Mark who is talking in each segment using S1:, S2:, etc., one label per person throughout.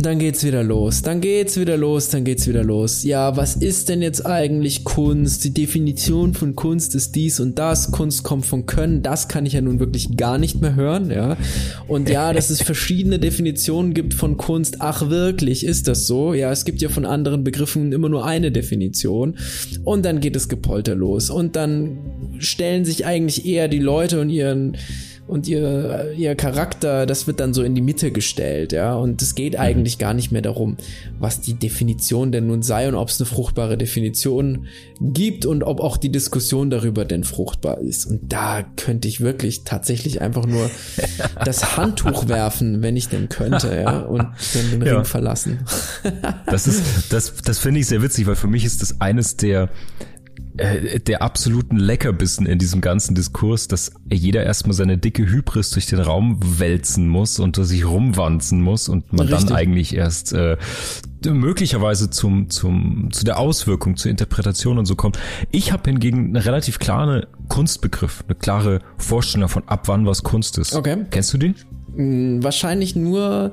S1: dann geht's wieder los. Dann geht's wieder los, dann geht's wieder los. Ja, was ist denn jetzt eigentlich Kunst? Die Definition von Kunst ist dies und das. Kunst kommt von Können. Das kann ich ja nun wirklich gar nicht mehr hören, ja. Und ja, dass es verschiedene Definitionen gibt von Kunst. Ach, wirklich, ist das so? Ja, es gibt ja von anderen Begriffen immer nur eine Definition. Und dann geht es Gepolter los. Und dann stellen sich eigentlich eher die Leute und ihren und ihr, ihr Charakter, das wird dann so in die Mitte gestellt, ja. Und es geht mhm. eigentlich gar nicht mehr darum, was die Definition denn nun sei und ob es eine fruchtbare Definition gibt und ob auch die Diskussion darüber denn fruchtbar ist. Und da könnte ich wirklich tatsächlich einfach nur das Handtuch werfen, wenn ich denn könnte, ja, und dann den ja. Ring verlassen.
S2: das ist, das, das finde ich sehr witzig, weil für mich ist das eines der äh, der absoluten Leckerbissen in diesem ganzen Diskurs, dass jeder erstmal seine dicke Hybris durch den Raum wälzen muss und sich rumwanzen muss und man Richtig. dann eigentlich erst äh, möglicherweise zum, zum, zu der Auswirkung, zur Interpretation und so kommt. Ich habe hingegen eine relativ klare Kunstbegriff, eine klare Vorstellung davon, ab wann was Kunst ist. Okay. Kennst du den?
S1: Hm, wahrscheinlich nur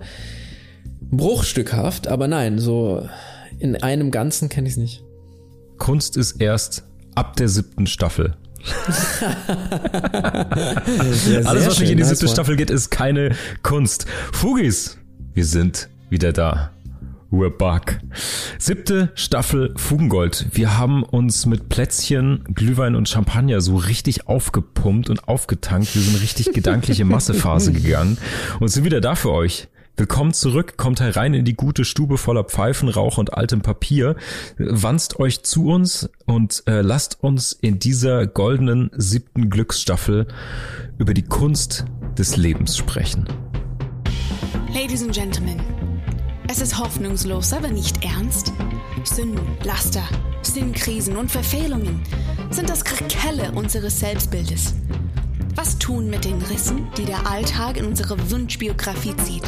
S1: bruchstückhaft, aber nein, so in einem Ganzen kenne ich es nicht.
S2: Kunst ist erst ab der siebten Staffel. Alles, was nicht in die siebte Staffel geht, ist keine Kunst. Fugis, wir sind wieder da. We're back. Siebte Staffel Fugengold. Wir haben uns mit Plätzchen, Glühwein und Champagner so richtig aufgepumpt und aufgetankt. Wir sind richtig gedankliche Massephase gegangen und sind wieder da für euch. Willkommen zurück, kommt herein in die gute Stube voller Pfeifenrauch und altem Papier, wanzt euch zu uns und äh, lasst uns in dieser goldenen siebten Glücksstaffel über die Kunst des Lebens sprechen.
S3: Ladies and Gentlemen, es ist hoffnungslos, aber nicht ernst. Sünden, Laster, Sinnkrisen und Verfehlungen sind das Krakelle unseres Selbstbildes. Was tun mit den Rissen, die der Alltag in unsere Wunschbiografie zieht?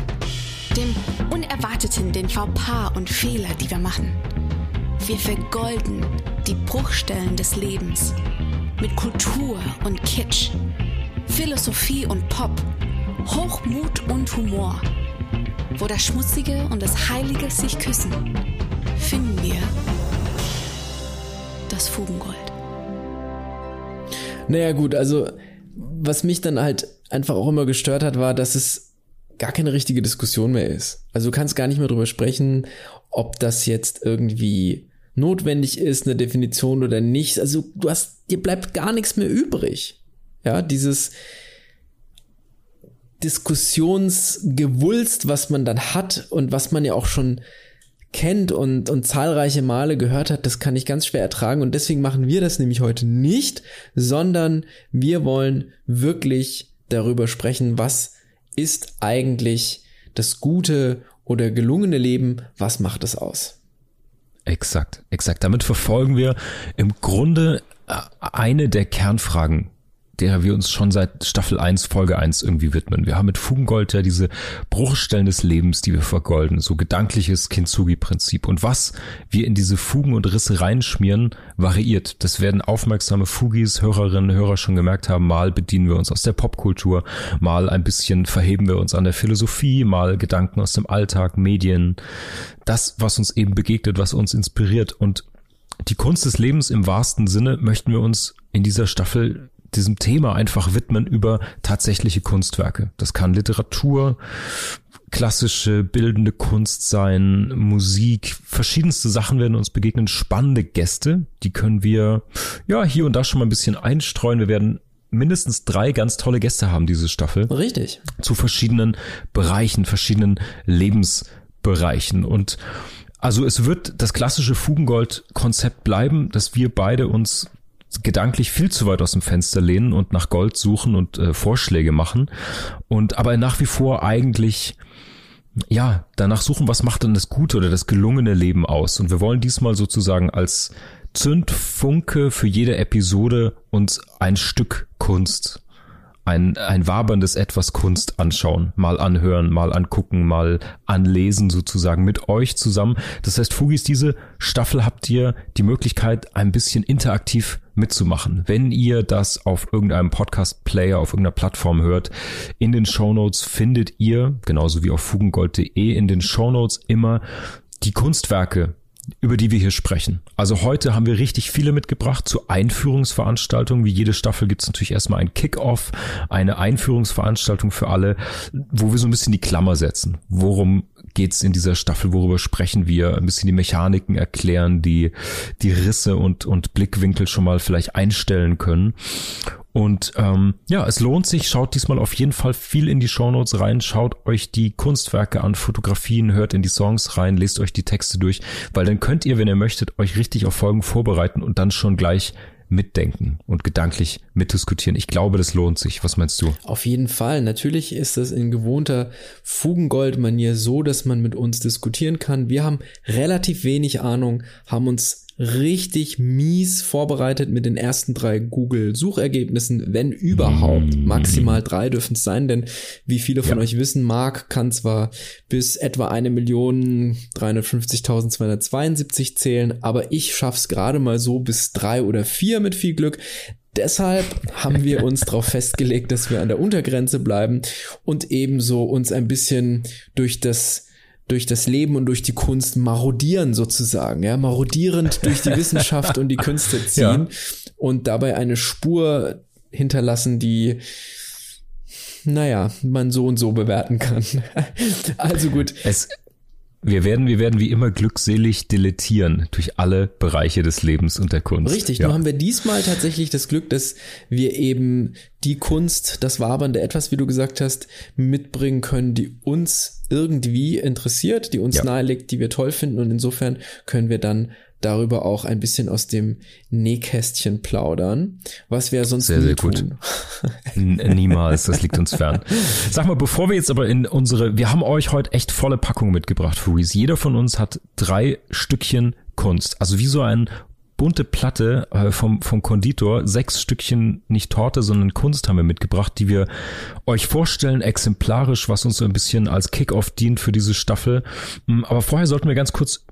S3: Dem Unerwarteten, den Fauxpas und Fehler, die wir machen. Wir vergolden die Bruchstellen des Lebens mit Kultur und Kitsch, Philosophie und Pop, Hochmut und Humor. Wo das Schmutzige und das Heilige sich küssen, finden wir das Fugengold.
S1: Naja gut, also was mich dann halt einfach auch immer gestört hat, war, dass es gar keine richtige Diskussion mehr ist. Also du kannst gar nicht mehr drüber sprechen, ob das jetzt irgendwie notwendig ist, eine Definition oder nicht. Also du hast, dir bleibt gar nichts mehr übrig. Ja, dieses Diskussionsgewulst, was man dann hat und was man ja auch schon kennt und, und zahlreiche Male gehört hat, das kann ich ganz schwer ertragen. Und deswegen machen wir das nämlich heute nicht, sondern wir wollen wirklich darüber sprechen, was ist eigentlich das gute oder gelungene Leben, was macht es aus?
S2: Exakt, exakt. Damit verfolgen wir im Grunde äh, eine der Kernfragen der wir uns schon seit Staffel 1, Folge 1 irgendwie widmen. Wir haben mit Fugengold ja diese Bruchstellen des Lebens, die wir vergolden, so gedankliches Kintsugi-Prinzip. Und was wir in diese Fugen und Risse reinschmieren, variiert. Das werden aufmerksame Fugis, Hörerinnen, Hörer schon gemerkt haben. Mal bedienen wir uns aus der Popkultur, mal ein bisschen verheben wir uns an der Philosophie, mal Gedanken aus dem Alltag, Medien. Das, was uns eben begegnet, was uns inspiriert. Und die Kunst des Lebens im wahrsten Sinne möchten wir uns in dieser Staffel diesem Thema einfach widmen über tatsächliche Kunstwerke. Das kann Literatur, klassische bildende Kunst sein, Musik, verschiedenste Sachen werden uns begegnen, spannende Gäste, die können wir ja hier und da schon mal ein bisschen einstreuen. Wir werden mindestens drei ganz tolle Gäste haben diese Staffel.
S1: Richtig.
S2: Zu verschiedenen Bereichen, verschiedenen Lebensbereichen und also es wird das klassische Fugengold-Konzept bleiben, dass wir beide uns gedanklich viel zu weit aus dem Fenster lehnen und nach Gold suchen und äh, Vorschläge machen und aber nach wie vor eigentlich ja, danach suchen, was macht denn das gute oder das gelungene Leben aus? Und wir wollen diesmal sozusagen als Zündfunke für jede Episode uns ein Stück Kunst, ein, ein waberndes etwas Kunst anschauen, mal anhören, mal angucken, mal anlesen sozusagen mit euch zusammen. Das heißt, Fugis, diese Staffel habt ihr die Möglichkeit, ein bisschen interaktiv mitzumachen. Wenn ihr das auf irgendeinem Podcast-Player, auf irgendeiner Plattform hört, in den Shownotes findet ihr, genauso wie auf fugengold.de, in den Shownotes immer die Kunstwerke, über die wir hier sprechen. Also heute haben wir richtig viele mitgebracht zu Einführungsveranstaltungen. Wie jede Staffel gibt es natürlich erstmal ein Kick-off, eine Einführungsveranstaltung für alle, wo wir so ein bisschen die Klammer setzen. Worum geht's in dieser Staffel? Worüber sprechen wir? Ein bisschen die Mechaniken erklären, die, die Risse und, und Blickwinkel schon mal vielleicht einstellen können. Und ähm, ja, es lohnt sich. Schaut diesmal auf jeden Fall viel in die Shownotes rein. Schaut euch die Kunstwerke an, Fotografien, hört in die Songs rein, lest euch die Texte durch, weil dann könnt ihr, wenn ihr möchtet, euch richtig auf Folgen vorbereiten und dann schon gleich mitdenken und gedanklich mitdiskutieren. Ich glaube, das lohnt sich. Was meinst du?
S1: Auf jeden Fall. Natürlich ist das in gewohnter Fugengold-Manier so, dass man mit uns diskutieren kann. Wir haben relativ wenig Ahnung, haben uns richtig mies vorbereitet mit den ersten drei Google-Suchergebnissen, wenn überhaupt. Mm. Maximal drei dürfen es sein, denn wie viele von ja. euch wissen, Mark kann zwar bis etwa eine Million 350.272 zählen, aber ich schaff's gerade mal so bis drei oder vier mit viel Glück. Deshalb haben wir uns darauf festgelegt, dass wir an der Untergrenze bleiben und ebenso uns ein bisschen durch das durch das Leben und durch die Kunst marodieren sozusagen, ja, marodierend durch die Wissenschaft und die Künste ziehen ja. und dabei eine Spur hinterlassen, die naja, man so und so bewerten kann. also gut.
S2: Es, wir werden, wir werden wie immer glückselig dilettieren durch alle Bereiche des Lebens und der Kunst.
S1: Richtig, ja. nur haben wir diesmal tatsächlich das Glück, dass wir eben die Kunst, das wabernde Etwas, wie du gesagt hast, mitbringen können, die uns irgendwie interessiert, die uns ja. nahelegt, die wir toll finden und insofern können wir dann darüber auch ein bisschen aus dem Nähkästchen plaudern, was wir sonst
S2: sehr, sehr gut. Niemals, das liegt uns fern. Sag mal, bevor wir jetzt aber in unsere, wir haben euch heute echt volle Packung mitgebracht, Furies. Jeder von uns hat drei Stückchen Kunst, also wie so ein bunte Platte äh, vom, vom Konditor, sechs Stückchen nicht Torte, sondern Kunst haben wir mitgebracht, die wir euch vorstellen, exemplarisch, was uns so ein bisschen als Kickoff dient für diese Staffel. Mm, aber vorher sollten wir ganz kurz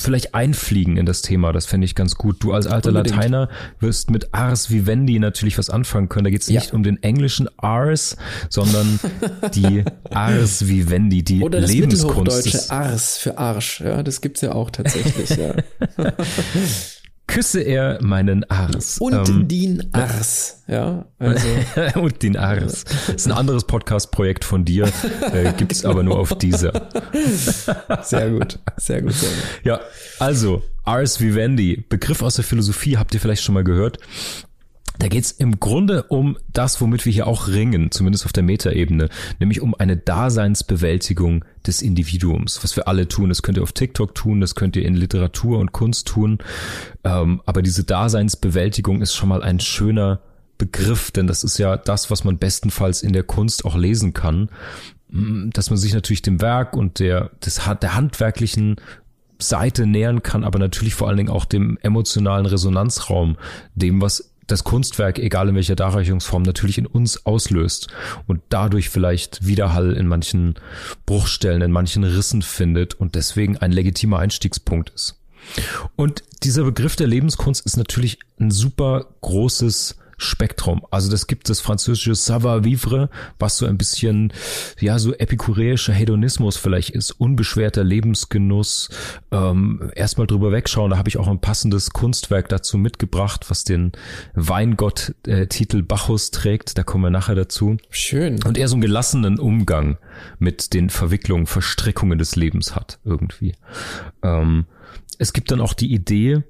S2: vielleicht einfliegen in das Thema. Das fände ich ganz gut. Du als alter Unbedingt. Lateiner wirst mit Ars Vivendi natürlich was anfangen können. Da geht es ja. nicht um den englischen Ars, sondern die Ars Vivendi, die Oder das Lebenskunst.
S1: Mittelhochdeutsche Ars für Arsch. Ja, das gibt's ja auch tatsächlich. ja.
S2: küsse er meinen Ars.
S1: Und ähm, den Ars, ja. Also.
S2: und den Ars. Das ist ein anderes Podcast-Projekt von dir, äh, gibt's genau. aber nur auf dieser.
S1: sehr gut, sehr gut, sehr gut.
S2: Ja, also Ars Vivendi, Begriff aus der Philosophie, habt ihr vielleicht schon mal gehört. Da geht's im Grunde um das, womit wir hier auch ringen, zumindest auf der Metaebene, nämlich um eine Daseinsbewältigung des Individuums, was wir alle tun. Das könnt ihr auf TikTok tun, das könnt ihr in Literatur und Kunst tun. Ähm, aber diese Daseinsbewältigung ist schon mal ein schöner Begriff, denn das ist ja das, was man bestenfalls in der Kunst auch lesen kann, mm, dass man sich natürlich dem Werk und der, des, der handwerklichen Seite nähern kann, aber natürlich vor allen Dingen auch dem emotionalen Resonanzraum, dem, was das Kunstwerk, egal in welcher Darreichungsform, natürlich in uns auslöst und dadurch vielleicht Widerhall in manchen Bruchstellen, in manchen Rissen findet und deswegen ein legitimer Einstiegspunkt ist. Und dieser Begriff der Lebenskunst ist natürlich ein super großes Spektrum. Also das gibt das französische Savoir-vivre, was so ein bisschen, ja, so epikureischer Hedonismus vielleicht ist, unbeschwerter Lebensgenuss, ähm, erstmal drüber wegschauen. Da habe ich auch ein passendes Kunstwerk dazu mitgebracht, was den Weingott-Titel äh, Bacchus trägt. Da kommen wir nachher dazu.
S1: Schön.
S2: Und er so einen gelassenen Umgang mit den Verwicklungen, Verstrickungen des Lebens hat, irgendwie. Ähm, es gibt dann auch die Idee,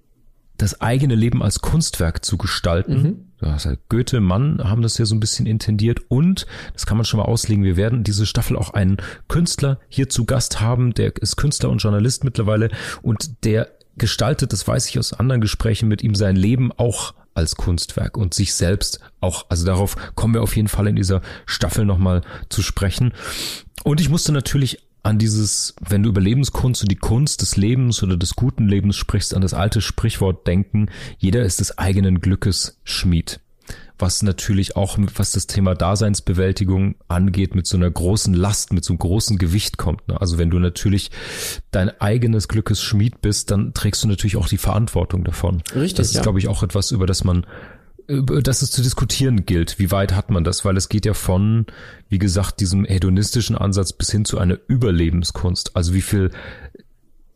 S2: das eigene Leben als Kunstwerk zu gestalten. Mhm. Das Goethe, Mann haben das ja so ein bisschen intendiert und, das kann man schon mal auslegen, wir werden diese Staffel auch einen Künstler hier zu Gast haben, der ist Künstler und Journalist mittlerweile und der gestaltet, das weiß ich aus anderen Gesprächen mit ihm, sein Leben auch als Kunstwerk und sich selbst auch. Also darauf kommen wir auf jeden Fall in dieser Staffel nochmal zu sprechen. Und ich musste natürlich an dieses, wenn du über Lebenskunst und die Kunst des Lebens oder des guten Lebens sprichst, an das alte Sprichwort denken, jeder ist des eigenen Glückes Schmied. was natürlich auch, was das Thema Daseinsbewältigung angeht, mit so einer großen Last, mit so einem großen Gewicht kommt. Ne? Also wenn du natürlich dein eigenes Glückes Schmied bist, dann trägst du natürlich auch die Verantwortung davon.
S1: Richtig.
S2: Das ist,
S1: ja.
S2: glaube ich, auch etwas, über das man über das es zu diskutieren gilt. Wie weit hat man das? Weil es geht ja von, wie gesagt, diesem hedonistischen Ansatz bis hin zu einer Überlebenskunst. Also wie viel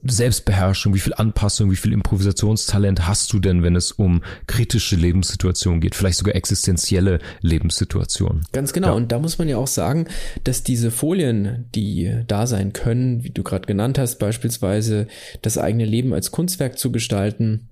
S2: Selbstbeherrschung, wie viel Anpassung, wie viel Improvisationstalent hast du denn, wenn es um kritische Lebenssituationen geht, vielleicht sogar existenzielle Lebenssituationen?
S1: Ganz genau.
S2: Ja.
S1: Und da muss man ja auch sagen, dass diese Folien, die da sein können, wie du gerade genannt hast, beispielsweise das eigene Leben als Kunstwerk zu gestalten,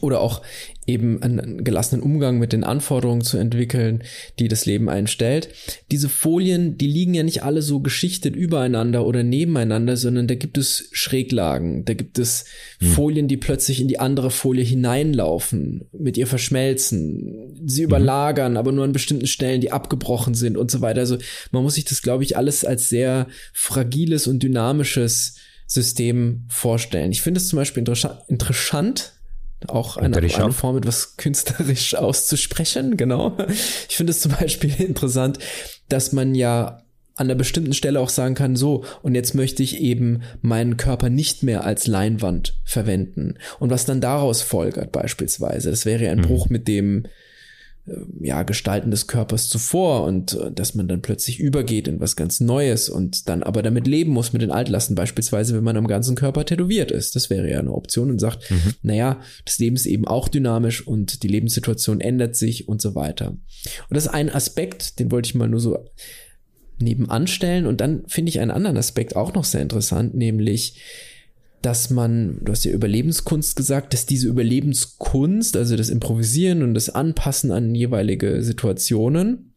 S1: oder auch eben einen gelassenen Umgang mit den Anforderungen zu entwickeln, die das Leben einstellt. Diese Folien, die liegen ja nicht alle so geschichtet übereinander oder nebeneinander, sondern da gibt es Schräglagen, da gibt es hm. Folien, die plötzlich in die andere Folie hineinlaufen, mit ihr verschmelzen, sie mhm. überlagern, aber nur an bestimmten Stellen, die abgebrochen sind und so weiter. Also man muss sich das, glaube ich, alles als sehr fragiles und dynamisches System vorstellen. Ich finde es zum Beispiel interessant, auch eine, eine Form, etwas künstlerisch auszusprechen, genau. Ich finde es zum Beispiel interessant, dass man ja an einer bestimmten Stelle auch sagen kann, so, und jetzt möchte ich eben meinen Körper nicht mehr als Leinwand verwenden. Und was dann daraus folgert beispielsweise, das wäre ja ein mhm. Bruch mit dem, äh, ja, Gestalten des Körpers zuvor und äh, dass man dann plötzlich übergeht in was ganz Neues und dann aber damit leben muss mit den Altlasten, beispielsweise wenn man am ganzen Körper tätowiert ist. Das wäre ja eine Option und sagt, mhm. naja, das Leben ist eben auch dynamisch und die Lebenssituation ändert sich und so weiter. Und das ist ein Aspekt, den wollte ich mal nur so nebenan stellen und dann finde ich einen anderen Aspekt auch noch sehr interessant, nämlich dass man, du hast ja Überlebenskunst gesagt, dass diese Überlebenskunst, also das Improvisieren und das Anpassen an jeweilige Situationen,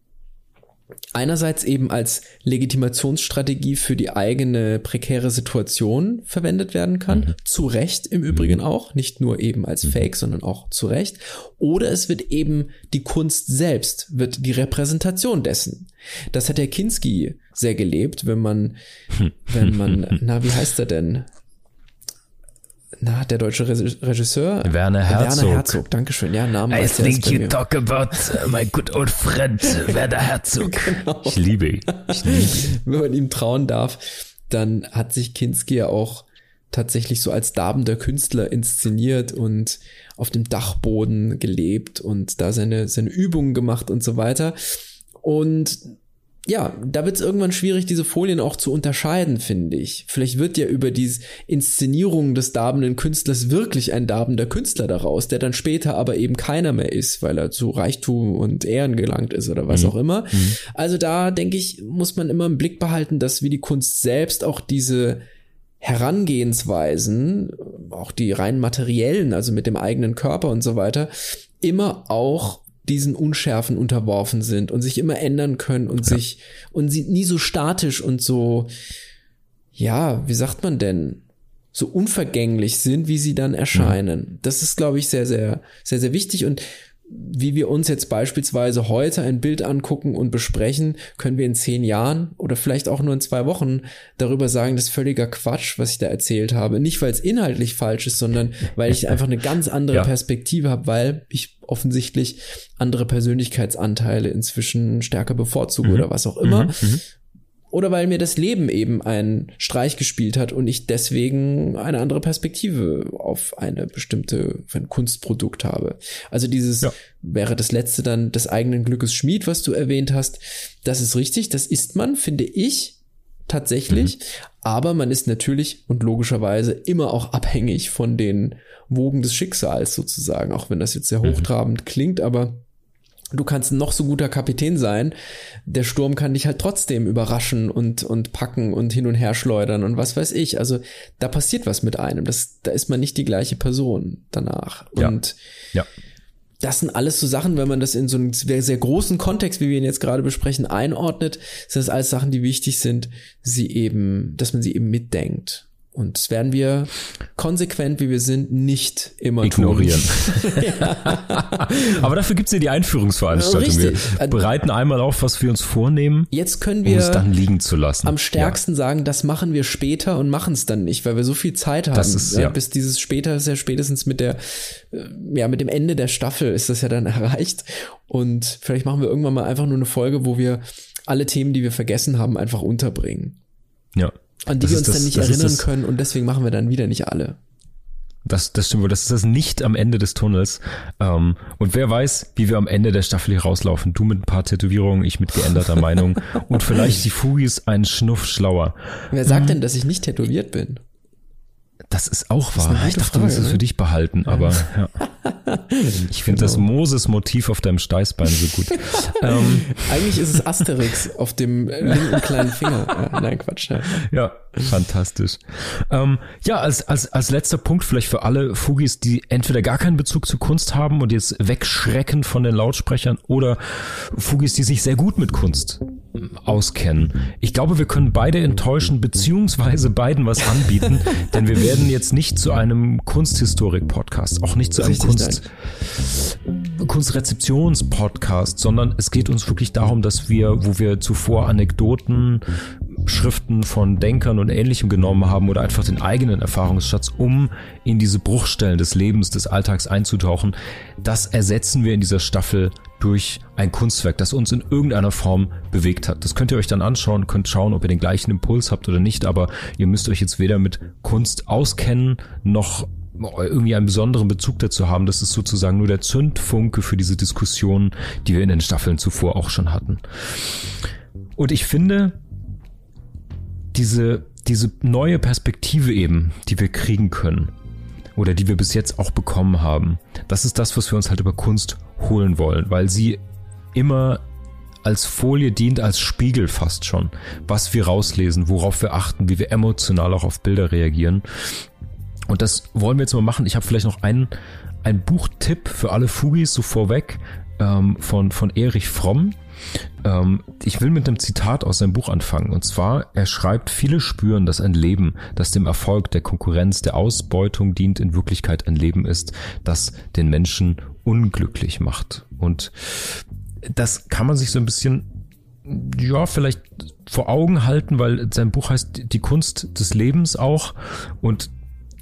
S1: einerseits eben als Legitimationsstrategie für die eigene prekäre Situation verwendet werden kann, mhm. zu Recht im Übrigen mhm. auch, nicht nur eben als mhm. Fake, sondern auch zu Recht, oder es wird eben die Kunst selbst, wird die Repräsentation dessen. Das hat der Kinski sehr gelebt, wenn man, wenn man, na, wie heißt er denn? Na, der deutsche Regisseur
S2: Werner Herzog.
S1: Werner Herzog, Dankeschön. Ja, Namen
S2: I think you talk about uh, my good old friend Werner Herzog. genau. Ich liebe ihn. Ich liebe ihn.
S1: Wenn man ihm trauen darf, dann hat sich Kinski ja auch tatsächlich so als darbender Künstler inszeniert und auf dem Dachboden gelebt und da seine, seine Übungen gemacht und so weiter. Und ja, da wird es irgendwann schwierig, diese Folien auch zu unterscheiden, finde ich. Vielleicht wird ja über die Inszenierung des darbenden Künstlers wirklich ein darbender Künstler daraus, der dann später aber eben keiner mehr ist, weil er zu Reichtum und Ehren gelangt ist oder was mhm. auch immer. Mhm. Also da denke ich, muss man immer im Blick behalten, dass wie die Kunst selbst auch diese Herangehensweisen, auch die rein materiellen, also mit dem eigenen Körper und so weiter, immer auch diesen Unschärfen unterworfen sind und sich immer ändern können und ja. sich und sie nie so statisch und so, ja, wie sagt man denn, so unvergänglich sind, wie sie dann erscheinen. Mhm. Das ist, glaube ich, sehr, sehr, sehr, sehr wichtig und wie wir uns jetzt beispielsweise heute ein Bild angucken und besprechen, können wir in zehn Jahren oder vielleicht auch nur in zwei Wochen darüber sagen, das ist völliger Quatsch, was ich da erzählt habe. Nicht, weil es inhaltlich falsch ist, sondern weil ich einfach eine ganz andere ja. Perspektive habe, weil ich offensichtlich andere Persönlichkeitsanteile inzwischen stärker bevorzuge mhm. oder was auch immer. Mhm. mhm oder weil mir das Leben eben einen Streich gespielt hat und ich deswegen eine andere Perspektive auf eine bestimmte auf ein Kunstprodukt habe. Also dieses ja. wäre das letzte dann des eigenen Glückes Schmied, was du erwähnt hast. Das ist richtig, das ist man, finde ich tatsächlich, mhm. aber man ist natürlich und logischerweise immer auch abhängig von den Wogen des Schicksals sozusagen, auch wenn das jetzt sehr mhm. hochtrabend mhm. klingt, aber du kannst noch so guter Kapitän sein, der Sturm kann dich halt trotzdem überraschen und, und packen und hin und her schleudern und was weiß ich. Also da passiert was mit einem. Das, da ist man nicht die gleiche Person danach.
S2: Ja.
S1: Und
S2: ja.
S1: Das sind alles so Sachen, wenn man das in so einen sehr, sehr großen Kontext, wie wir ihn jetzt gerade besprechen, einordnet, sind das alles Sachen, die wichtig sind, sie eben, dass man sie eben mitdenkt. Und das werden wir konsequent, wie wir sind, nicht immer
S2: Ignorieren.
S1: tun.
S2: Aber dafür gibt's ja die Einführungsveranstaltung. Wir
S1: Richtig.
S2: bereiten einmal auf, was wir uns vornehmen,
S1: Jetzt können
S2: um
S1: wir
S2: es dann liegen zu lassen.
S1: am stärksten sagen, das machen wir später und machen es dann nicht, weil wir so viel Zeit haben.
S2: Das ist- ja.
S1: Bis dieses später ist ja spätestens mit der, äh, ja, mit dem Ende der Staffel ist das ja dann erreicht. Und vielleicht machen wir irgendwann mal einfach nur eine Folge, wo wir alle Themen, die wir vergessen haben, einfach unterbringen.
S2: Ja.
S1: An die
S2: Das
S1: wir uns dann
S2: das-
S1: nicht
S2: das ist
S1: erinnern können und deswegen machen wir dann wieder nicht alle.
S2: Das, das stimmt wohl. Das ist das nicht am Ende des Tunnels. Ähm, und wer weiß, wie wir am Ende der Staffel hier rauslaufen. Du mit ein paar Tätowierungen, ich mit geänderter Meinung. Und vielleicht die Fugis einen Schnuff schlauer.
S1: Wer
S2: Mhm.
S1: sagt denn, dass ich nicht tätowiert bin?
S2: Das ist auch wahr.
S1: gute
S2: ich dachte, du willst
S1: Frage,
S2: es
S1: ne?
S2: für dich behalten, aber ja. Ich finde das Moses-Motiv auf deinem Steißbein so gut. ähm,
S1: Eigentlich ist es Asterix auf dem linken kleinen Finger. Ja, nein, Quatsch. Ja.
S2: Ja, fantastisch. Ähm, ja, als, als, als letzter Punkt vielleicht für alle Fugis, die entweder gar keinen Bezug zu Kunst haben und jetzt wegschrecken von den Lautsprechern oder Fugis, die sich sehr gut mit Kunst ähm, auskennen. Ich glaube, wir können beide enttäuschen, beziehungsweise beiden was anbieten, denn wir werden jetzt nicht zu einem Kunsthistorik-Podcast, auch nicht zu einem Kunst, Kunstrezeptions-Podcast, sondern es geht uns wirklich darum, dass wir, wo wir zuvor Anekdoten, Schriften von Denkern und Ähnlichem genommen haben oder einfach den eigenen Erfahrungsschatz, um in diese Bruchstellen des Lebens, des Alltags einzutauchen, das ersetzen wir in dieser Staffel durch ein Kunstwerk, das uns in irgendeiner Form bewegt hat. Das könnt ihr euch dann anschauen, könnt schauen, ob ihr den gleichen Impuls habt oder nicht, aber ihr müsst euch jetzt weder mit Kunst auskennen, noch irgendwie einen besonderen Bezug dazu haben. Das ist sozusagen nur der Zündfunke für diese Diskussion, die wir in den Staffeln zuvor auch schon hatten. Und ich finde, diese, diese neue Perspektive eben, die wir kriegen können, oder die wir bis jetzt auch bekommen haben, das ist das, was wir uns halt über Kunst holen wollen, weil sie immer als Folie dient, als Spiegel fast schon, was wir rauslesen, worauf wir achten, wie wir emotional auch auf Bilder reagieren. Und das wollen wir jetzt mal machen. Ich habe vielleicht noch einen, einen Buchtipp für alle Fugis so vorweg ähm, von, von Erich Fromm. Ähm, ich will mit einem Zitat aus seinem Buch anfangen. Und zwar, er schreibt, viele spüren, dass ein Leben, das dem Erfolg, der Konkurrenz, der Ausbeutung dient, in Wirklichkeit ein Leben ist, das den Menschen unglücklich macht. Und das kann man sich so ein bisschen ja, vielleicht vor Augen halten, weil sein Buch heißt Die Kunst des Lebens auch und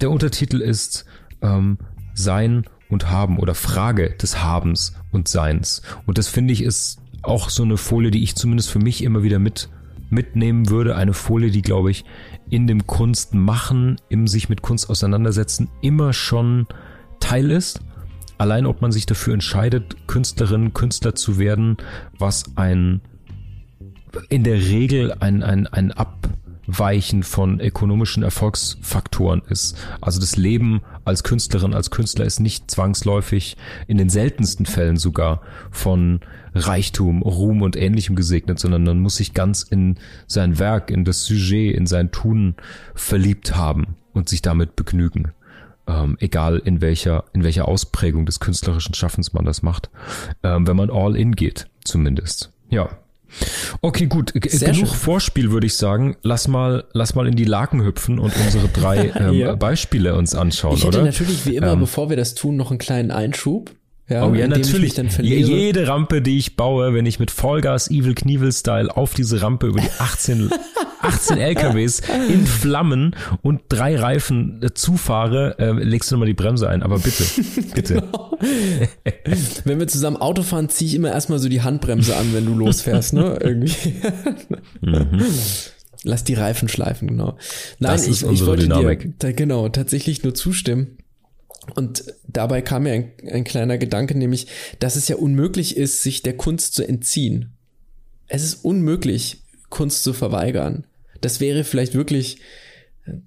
S2: der Untertitel ist ähm, Sein und Haben oder Frage des Habens und Seins. Und das finde ich ist auch so eine Folie, die ich zumindest für mich immer wieder mit mitnehmen würde. Eine Folie, die, glaube ich, in dem Kunstmachen, im sich mit Kunst auseinandersetzen, immer schon Teil ist. Allein ob man sich dafür entscheidet, Künstlerin, Künstler zu werden, was ein in der Regel ein, ein, ein Abweichen von ökonomischen Erfolgsfaktoren ist. Also das Leben als Künstlerin, als Künstler ist nicht zwangsläufig, in den seltensten Fällen sogar, von Reichtum, Ruhm und ähnlichem gesegnet, sondern man muss sich ganz in sein Werk, in das Sujet, in sein Tun verliebt haben und sich damit begnügen. Ähm, egal in welcher, in welcher Ausprägung des künstlerischen Schaffens man das macht. Ähm, wenn man all in geht, zumindest. Ja. Okay, gut.
S1: Sehr
S2: Genug
S1: schön.
S2: Vorspiel, würde ich sagen. Lass mal, lass mal in die Laken hüpfen und unsere drei ähm,
S1: Ja.
S2: Beispiele uns anschauen,
S1: Ich hätte
S2: oder?
S1: natürlich wie immer,
S2: Ähm.
S1: bevor wir das tun, noch einen kleinen Einschub. Ja,
S2: Oh ja, natürlich. Jede Rampe, die ich baue, wenn ich mit Vollgas Evil Knievel Style auf diese Rampe über die 18, 18 LKWs in Flammen und drei Reifen äh, zufahre, äh, legst du nochmal die Bremse ein. Aber bitte, bitte.
S1: Wenn wir zusammen Auto fahren, ziehe ich immer erstmal so die Handbremse an, wenn du losfährst, ne? Irgendwie. Lass die Reifen schleifen, genau. Nein,
S2: Das
S1: ich, ich wollte
S2: Dynamik.
S1: dir genau tatsächlich nur zustimmen. Und dabei kam mir ein, ein kleiner Gedanke, nämlich, dass es ja unmöglich ist, sich der Kunst zu entziehen. Es ist unmöglich, Kunst zu verweigern. Das wäre vielleicht wirklich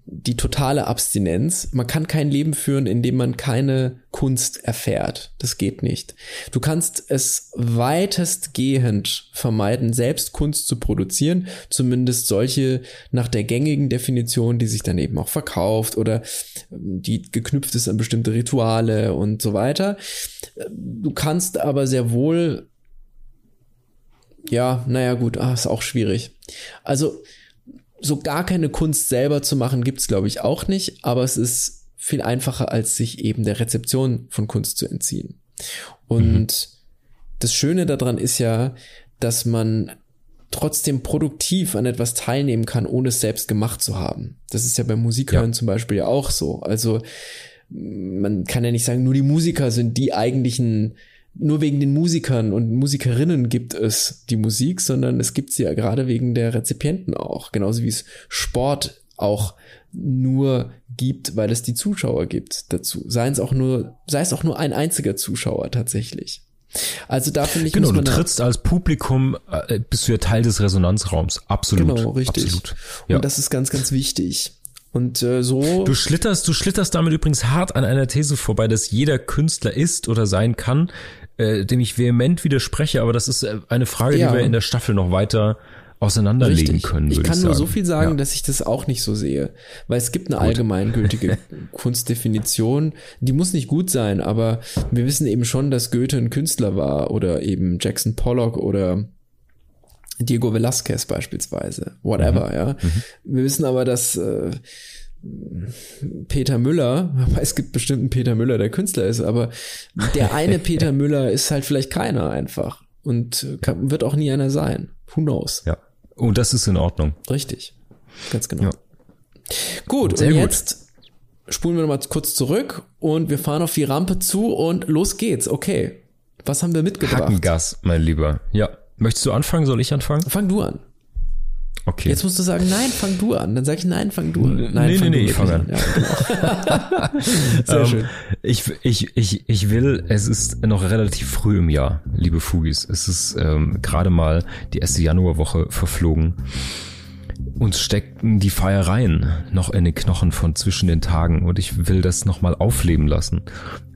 S1: die totale Abstinenz. Man kann kein Leben führen, in dem man keine Kunst erfährt. Das geht nicht. Du kannst es weitestgehend vermeiden, selbst Kunst zu produzieren, zumindest solche nach der gängigen Definition, die sich dann eben auch verkauft oder ähm, die geknüpft ist an bestimmte Rituale und so weiter. Du kannst aber sehr wohl ja, naja, gut, ah, ist auch schwierig. Also, so gar keine Kunst selber zu machen, gibt's glaube ich auch nicht, aber es ist viel einfacher, als sich eben der Rezeption von Kunst zu entziehen. Und mhm. das Schöne daran ist ja, dass man trotzdem produktiv an etwas teilnehmen kann, ohne es selbst gemacht zu haben. Das ist ja beim Musikhören ja. zum Beispiel ja auch so. Also man kann ja nicht sagen, nur die Musiker sind die eigentlichen, nur wegen den Musikern und Musikerinnen gibt es die Musik, sondern es gibt sie ja gerade wegen der Rezipienten auch. Genauso wie es Sport auch nur gibt, weil es die Zuschauer gibt dazu. Sei es auch nur, sei es auch nur ein einziger Zuschauer tatsächlich. Also da finde ich
S2: genau, du trittst als Publikum äh, bist du ja Teil des Resonanzraums, absolut.
S1: Genau, richtig. Absolut. Ja. Und das ist ganz, ganz wichtig. Und äh, so.
S2: Du schlitterst, du schlitterst damit übrigens hart an einer These vorbei, dass jeder Künstler ist oder sein kann, äh, dem ich vehement widerspreche, aber das ist äh, eine Frage, ja. die wir in der Staffel noch weiter auseinanderlegen Richtig. können.
S1: Ich kann
S2: ich
S1: nur so viel sagen, ja. dass ich das auch nicht so sehe, weil es gibt eine gut. allgemeingültige Kunstdefinition, die muss nicht gut sein, aber wir wissen eben schon, dass Goethe ein Künstler war oder eben Jackson Pollock oder Diego Velázquez beispielsweise, whatever, mhm. ja. Mhm. Wir wissen aber, dass äh, Peter Müller, aber es gibt bestimmt einen Peter Müller, der Künstler ist, aber der eine Peter Müller ist halt vielleicht keiner einfach und kann, wird auch nie einer sein. Who knows?
S2: Ja. Und das ist in Ordnung.
S1: Richtig. Ganz genau. Ja. Gut, Sehr und jetzt gut. spulen wir nochmal kurz zurück und wir fahren auf die Rampe zu und los geht's. Okay. Was haben wir mitgebracht?
S2: Hackengas, mein Lieber. Ja. Möchtest du anfangen? Soll ich anfangen?
S1: Fang du an.
S2: Okay.
S1: Jetzt musst du sagen, nein, fang du an. Dann sag ich, nein, fang du
S2: an.
S1: Nein,
S2: nee, fang nee, nee, ich fange an. Ja, genau. Sehr um, schön. Ich, ich, ich, ich will, es ist noch relativ früh im Jahr, liebe Fugis. Es ist ähm, gerade mal die erste Januarwoche verflogen. Uns stecken die Feiereien noch in den Knochen von zwischen den Tagen und ich will das nochmal aufleben lassen.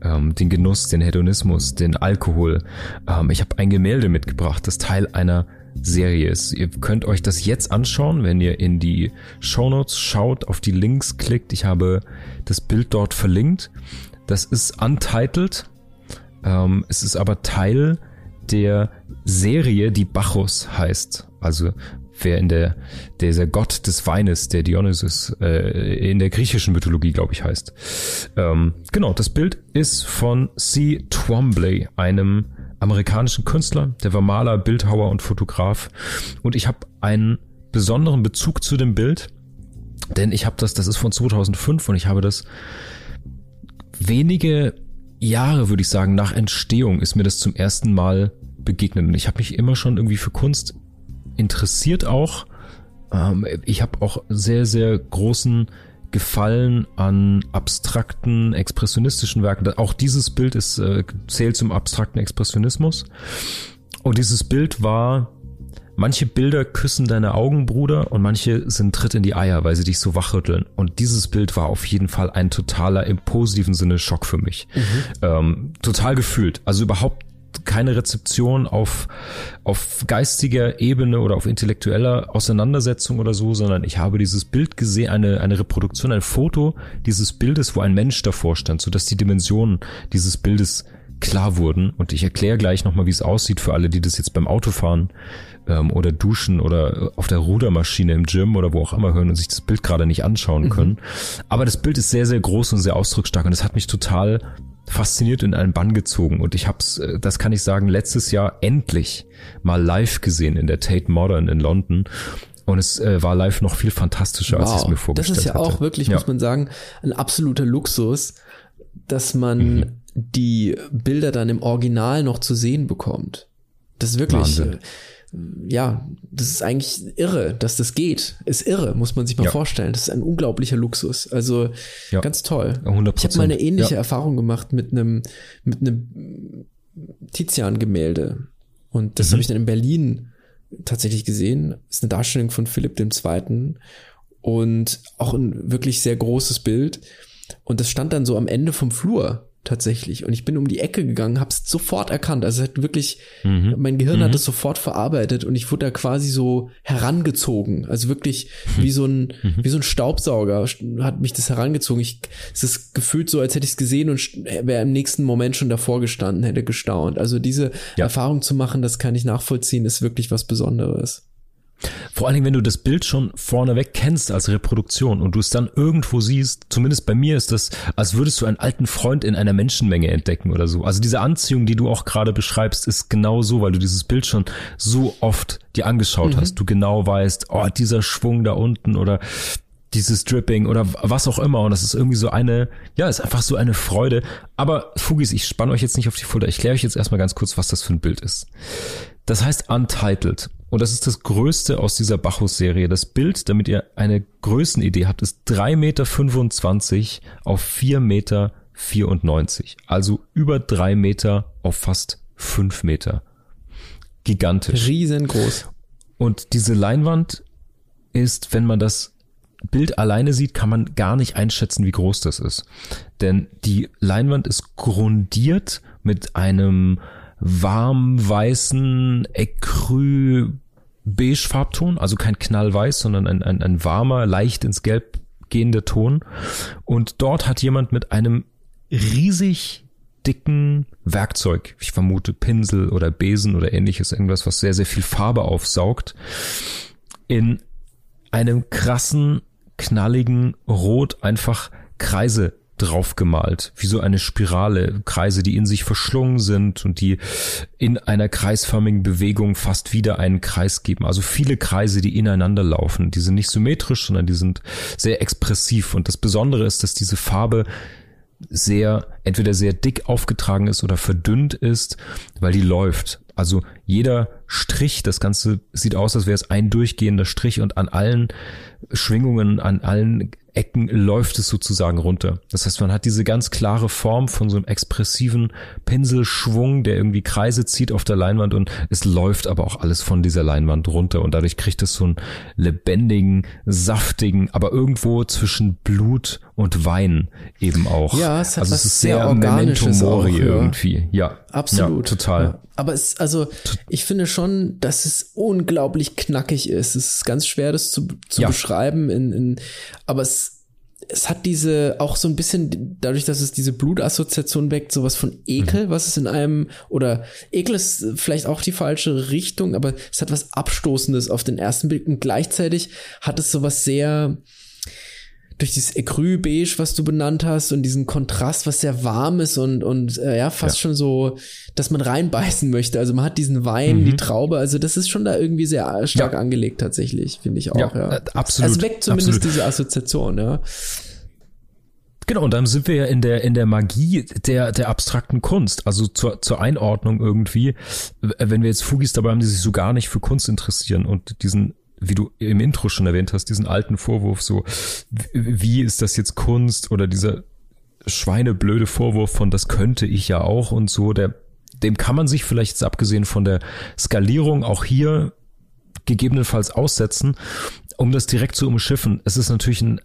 S2: Ähm, den Genuss, den Hedonismus, den Alkohol. Ähm, ich habe ein Gemälde mitgebracht, das Teil einer Serie ist. Ihr könnt euch das jetzt anschauen, wenn ihr in die Show Notes schaut, auf die Links klickt. Ich habe das Bild dort verlinkt. Das ist untitled. Ähm, es ist aber Teil der Serie, die Bacchus heißt. Also wer in der dieser Gott des Weines, der Dionysus, äh, in der griechischen Mythologie, glaube ich, heißt. Ähm, genau, das Bild ist von C. Twombly, einem amerikanischen Künstler, der war Maler, Bildhauer und Fotograf. Und ich habe einen besonderen Bezug zu dem Bild, denn ich habe das, das ist von 2005 und ich habe das wenige Jahre, würde ich sagen, nach Entstehung ist mir das zum ersten Mal begegnet. Und ich habe mich immer schon irgendwie für Kunst interessiert auch. Ähm, ich habe auch sehr, sehr großen Gefallen an abstrakten, expressionistischen Werken. Auch dieses Bild ist, äh, zählt zum abstrakten Expressionismus. Und dieses Bild war, manche Bilder küssen deine Augen, Bruder, und manche sind Tritt in die Eier, weil sie dich so wachrütteln. Und dieses Bild war auf jeden Fall ein totaler, im positiven Sinne Schock für mich. Mhm. Ähm, total gefühlt. Also überhaupt keine Rezeption auf, auf geistiger Ebene oder auf intellektueller Auseinandersetzung oder so, sondern ich habe dieses Bild gesehen, eine, eine Reproduktion, ein Foto dieses Bildes, wo ein Mensch davor stand, sodass die Dimensionen dieses Bildes klar wurden. Und ich erkläre gleich nochmal, wie es aussieht für alle, die das jetzt beim Autofahren ähm, oder Duschen oder auf der Rudermaschine im Gym oder wo auch immer hören und sich das Bild gerade nicht anschauen mhm. können. Aber das Bild ist sehr, sehr groß und sehr ausdrucksstark und es hat mich total fasziniert in einen Bann gezogen und ich hab's, äh, das kann ich sagen, letztes Jahr endlich mal live gesehen in der Tate Modern in London und es äh, war live noch viel fantastischer, wow. als ich es mir vorgestellt
S1: hatte. Das ist ja
S2: hatte.
S1: auch wirklich, ja. muss man sagen, ein absoluter Luxus, dass man mhm. die Bilder dann im Original noch zu sehen bekommt. Das ist wirklich, Wahnsinn. Ja, das ist eigentlich irre, dass das geht. Ist irre, muss man sich mal ja. vorstellen. Das ist ein unglaublicher Luxus. Also ja. ganz toll. 100%. Ich habe mal eine ähnliche ja. Erfahrung gemacht mit einem mit einem Tizian-Gemälde und das mhm. habe ich dann in Berlin tatsächlich gesehen. Das ist eine Darstellung von Philipp II. und auch ein wirklich sehr großes Bild. Und das stand dann so am Ende vom Flur tatsächlich. Und ich bin um die Ecke gegangen, habe es sofort erkannt. Also es hat wirklich, mhm. mein Gehirn mhm. hat es sofort verarbeitet und ich wurde da quasi so herangezogen. Also wirklich mhm. wie so ein, mhm. wie so ein Staubsauger hat mich das herangezogen. Ich, es ist gefühlt so, als hätte ich es gesehen und wäre im nächsten Moment schon davor gestanden, hätte gestaunt. Also diese ja. Erfahrung zu machen, das kann ich nachvollziehen, ist wirklich was Besonderes.
S2: Vor allen Dingen, wenn du das Bild schon vorneweg kennst als Reproduktion und du es dann irgendwo siehst, zumindest bei mir ist das, als würdest du einen alten Freund in einer Menschenmenge entdecken oder so. Also diese Anziehung, die du auch gerade beschreibst, ist genau so, weil du dieses Bild schon so oft dir angeschaut mhm. hast. Du genau weißt, oh, dieser Schwung da unten oder dieses Dripping oder was auch immer. Und das ist irgendwie so eine, ja, ist einfach so eine Freude. Aber Fugis, ich spanne euch jetzt nicht auf die Folter. Ich kläre euch jetzt erstmal ganz kurz, was das für ein Bild ist. Das heißt Untitled. Und das ist das größte aus dieser Bacchus-Serie. Das Bild, damit ihr eine Größenidee habt, ist 3,25 Meter auf 4,94 Meter. Also über drei Meter auf fast fünf Meter. Gigantisch.
S1: Riesengroß.
S2: Und diese Leinwand ist, wenn man das Bild alleine sieht, kann man gar nicht einschätzen, wie groß das ist. Denn die Leinwand ist grundiert mit einem warm weißen Ecru beige Farbton, also kein knallweiß, sondern ein, ein, ein warmer, leicht ins Gelb gehender Ton. Und dort hat jemand mit einem riesig dicken Werkzeug, ich vermute Pinsel oder Besen oder ähnliches, irgendwas, was sehr, sehr viel Farbe aufsaugt, in einem krassen, knalligen Rot einfach Kreise draufgemalt, wie so eine Spirale, Kreise, die in sich verschlungen sind und die in einer kreisförmigen Bewegung fast wieder einen Kreis geben. Also viele Kreise, die ineinander laufen. Die sind nicht symmetrisch, sondern die sind sehr expressiv. Und das Besondere ist, dass diese Farbe sehr, entweder sehr dick aufgetragen ist oder verdünnt ist, weil die läuft. Also jeder Strich, das Ganze sieht aus, als wäre es ein durchgehender Strich und an allen Schwingungen, an allen Ecken läuft es sozusagen runter. Das heißt, man hat diese ganz klare Form von so einem expressiven Pinselschwung, der irgendwie Kreise zieht auf der Leinwand und es läuft aber auch alles von dieser Leinwand runter und dadurch kriegt es so einen lebendigen, saftigen, aber irgendwo zwischen Blut und Wein eben auch.
S1: Ja, es hat also was es ist sehr, sehr organisches auch, ja.
S2: irgendwie. Ja,
S1: absolut.
S2: Ja, total. Ja.
S1: Aber es, also, ich finde schon, dass es unglaublich knackig ist. Es ist ganz schwer, das zu, zu beschreiben in, in, aber es es hat diese auch so ein bisschen dadurch, dass es diese Blutassoziation weckt, sowas von Ekel, mhm. was es in einem oder Ekel ist vielleicht auch die falsche Richtung, aber es hat was Abstoßendes auf den ersten Blick und gleichzeitig hat es sowas sehr durch dieses Ecru-Beige, was du benannt hast und diesen Kontrast, was sehr warm ist und, und äh, ja, fast ja. schon so, dass man reinbeißen möchte. Also man hat diesen Wein, mhm. die Traube, also das ist schon da irgendwie sehr stark ja. angelegt tatsächlich, finde ich auch, ja. ja. Äh,
S2: absolut.
S1: Also weckt zumindest absolut. diese Assoziation, ja.
S2: Genau, und dann sind wir ja in der, in der Magie der, der abstrakten Kunst, also zur, zur Einordnung irgendwie. Wenn wir jetzt Fugis dabei haben, die sich so gar nicht für Kunst interessieren und diesen wie du im Intro schon erwähnt hast, diesen alten Vorwurf so, wie ist das jetzt Kunst oder dieser schweineblöde Vorwurf von das könnte ich ja auch und so, der, dem kann man sich vielleicht jetzt abgesehen von der Skalierung auch hier gegebenenfalls aussetzen, um das direkt zu umschiffen. Es ist natürlich ein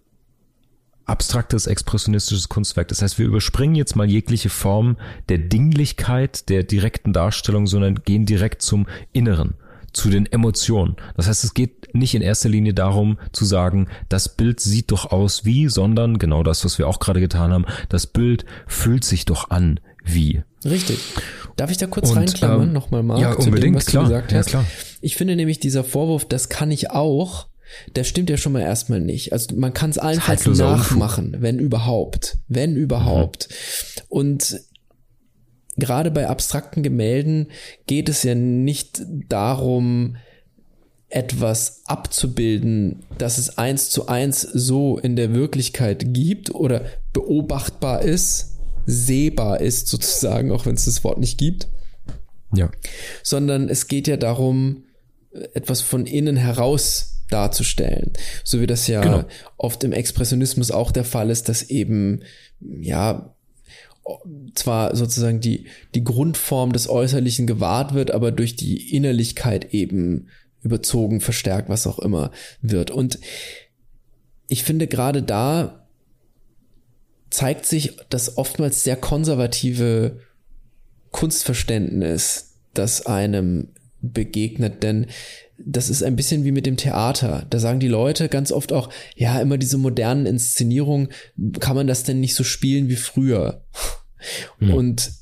S2: abstraktes expressionistisches Kunstwerk. Das heißt, wir überspringen jetzt mal jegliche Form der Dinglichkeit, der direkten Darstellung, sondern gehen direkt zum Inneren zu den Emotionen. Das heißt, es geht nicht in erster Linie darum zu sagen, das Bild sieht doch aus wie, sondern genau das, was wir auch gerade getan haben, das Bild fühlt sich doch an wie.
S1: Richtig. Darf ich da kurz Und, reinklammern, ähm, nochmal mal?
S2: Ja, unbedingt, dem, was klar. Du gesagt hast? Ja, klar.
S1: Ich finde nämlich dieser Vorwurf, das kann ich auch, der stimmt ja schon mal erstmal nicht. Also man kann es allenfalls nachmachen, wenn überhaupt. Wenn überhaupt. Mhm. Und gerade bei abstrakten Gemälden geht es ja nicht darum, etwas abzubilden, dass es eins zu eins so in der Wirklichkeit gibt oder beobachtbar ist, sehbar ist sozusagen, auch wenn es das Wort nicht gibt.
S2: Ja.
S1: Sondern es geht ja darum, etwas von innen heraus darzustellen. So wie das ja genau. oft im Expressionismus auch der Fall ist, dass eben, ja, zwar sozusagen die, die Grundform des Äußerlichen gewahrt wird, aber durch die Innerlichkeit eben überzogen, verstärkt, was auch immer wird. Und ich finde gerade da zeigt sich das oftmals sehr konservative Kunstverständnis, das einem begegnet, denn das ist ein bisschen wie mit dem Theater. Da sagen die Leute ganz oft auch, ja, immer diese modernen Inszenierungen, kann man das denn nicht so spielen wie früher? Mhm. Und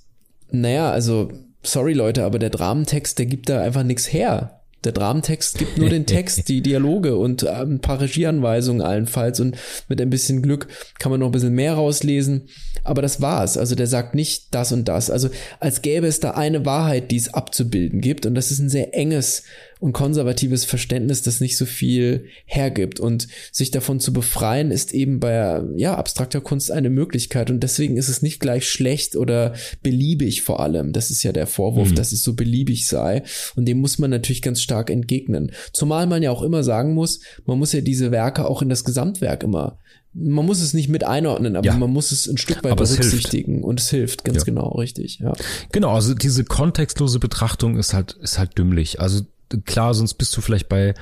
S1: naja, also, sorry Leute, aber der Dramentext, der gibt da einfach nichts her. Der Dramentext gibt nur den Text, die Dialoge und äh, ein paar Regieanweisungen allenfalls und mit ein bisschen Glück kann man noch ein bisschen mehr rauslesen. Aber das war's. Also der sagt nicht das und das. Also als gäbe es da eine Wahrheit, die es abzubilden gibt und das ist ein sehr enges und konservatives Verständnis, das nicht so viel hergibt. Und sich davon zu befreien, ist eben bei ja, abstrakter Kunst eine Möglichkeit. Und deswegen ist es nicht gleich schlecht oder beliebig vor allem. Das ist ja der Vorwurf, mhm. dass es so beliebig sei. Und dem muss man natürlich ganz stark entgegnen. Zumal man ja auch immer sagen muss, man muss ja diese Werke auch in das Gesamtwerk immer man muss es nicht mit einordnen, aber ja. man muss es ein Stück weit aber berücksichtigen es und es hilft, ganz ja. genau, richtig, ja.
S2: Genau, also diese kontextlose Betrachtung ist halt, ist halt dümmlich. Also klar, sonst bist du vielleicht bei,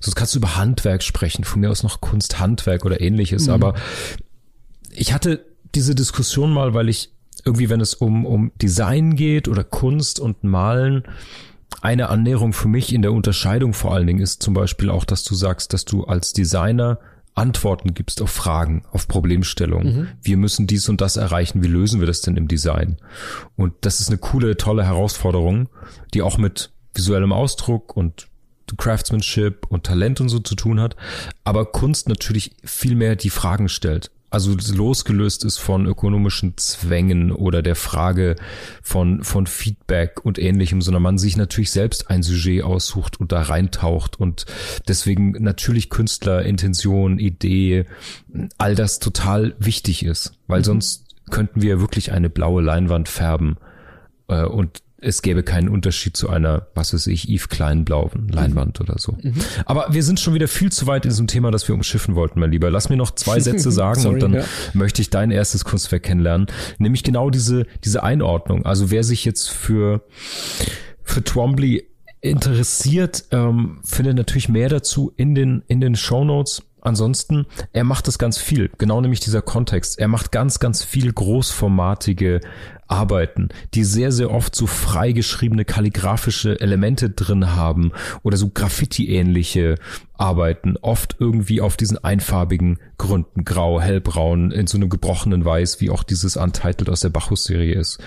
S2: sonst kannst du über Handwerk sprechen, von mir aus noch Kunsthandwerk oder ähnliches, mhm. aber ich hatte diese Diskussion mal, weil ich irgendwie, wenn es um, um Design geht oder Kunst und Malen, eine Annäherung für mich in der Unterscheidung vor allen Dingen ist zum Beispiel auch, dass du sagst, dass du als Designer Antworten gibst auf Fragen, auf Problemstellungen. Mhm. Wir müssen dies und das erreichen. Wie lösen wir das denn im Design? Und das ist eine coole, tolle Herausforderung, die auch mit visuellem Ausdruck und Craftsmanship und Talent und so zu tun hat, aber Kunst natürlich viel mehr die Fragen stellt. Also losgelöst ist von ökonomischen Zwängen oder der Frage von, von Feedback und ähnlichem, sondern man sich natürlich selbst ein Sujet aussucht und da reintaucht und deswegen natürlich Künstler, Intention, Idee, all das total wichtig ist, weil mhm. sonst könnten wir wirklich eine blaue Leinwand färben äh, und es gäbe keinen Unterschied zu einer, was weiß ich, Yves Klein blauen Leinwand mhm. oder so. Mhm. Aber wir sind schon wieder viel zu weit in diesem Thema, das wir umschiffen wollten, mein Lieber. Lass mir noch zwei Sätze sagen Sorry, und dann ja. möchte ich dein erstes Kunstwerk kennenlernen. Nämlich genau diese, diese Einordnung. Also wer sich jetzt für, für Twombly interessiert, ähm, findet natürlich mehr dazu in den, in den Show Notes. Ansonsten, er macht das ganz viel, genau nämlich dieser Kontext. Er macht ganz, ganz viel großformatige Arbeiten, die sehr, sehr oft so freigeschriebene kalligraphische Elemente drin haben oder so Graffiti-ähnliche Arbeiten, oft irgendwie auf diesen einfarbigen Gründen, grau, hellbraun, in so einem gebrochenen Weiß, wie auch dieses Untitled aus der Bacchus-Serie ist.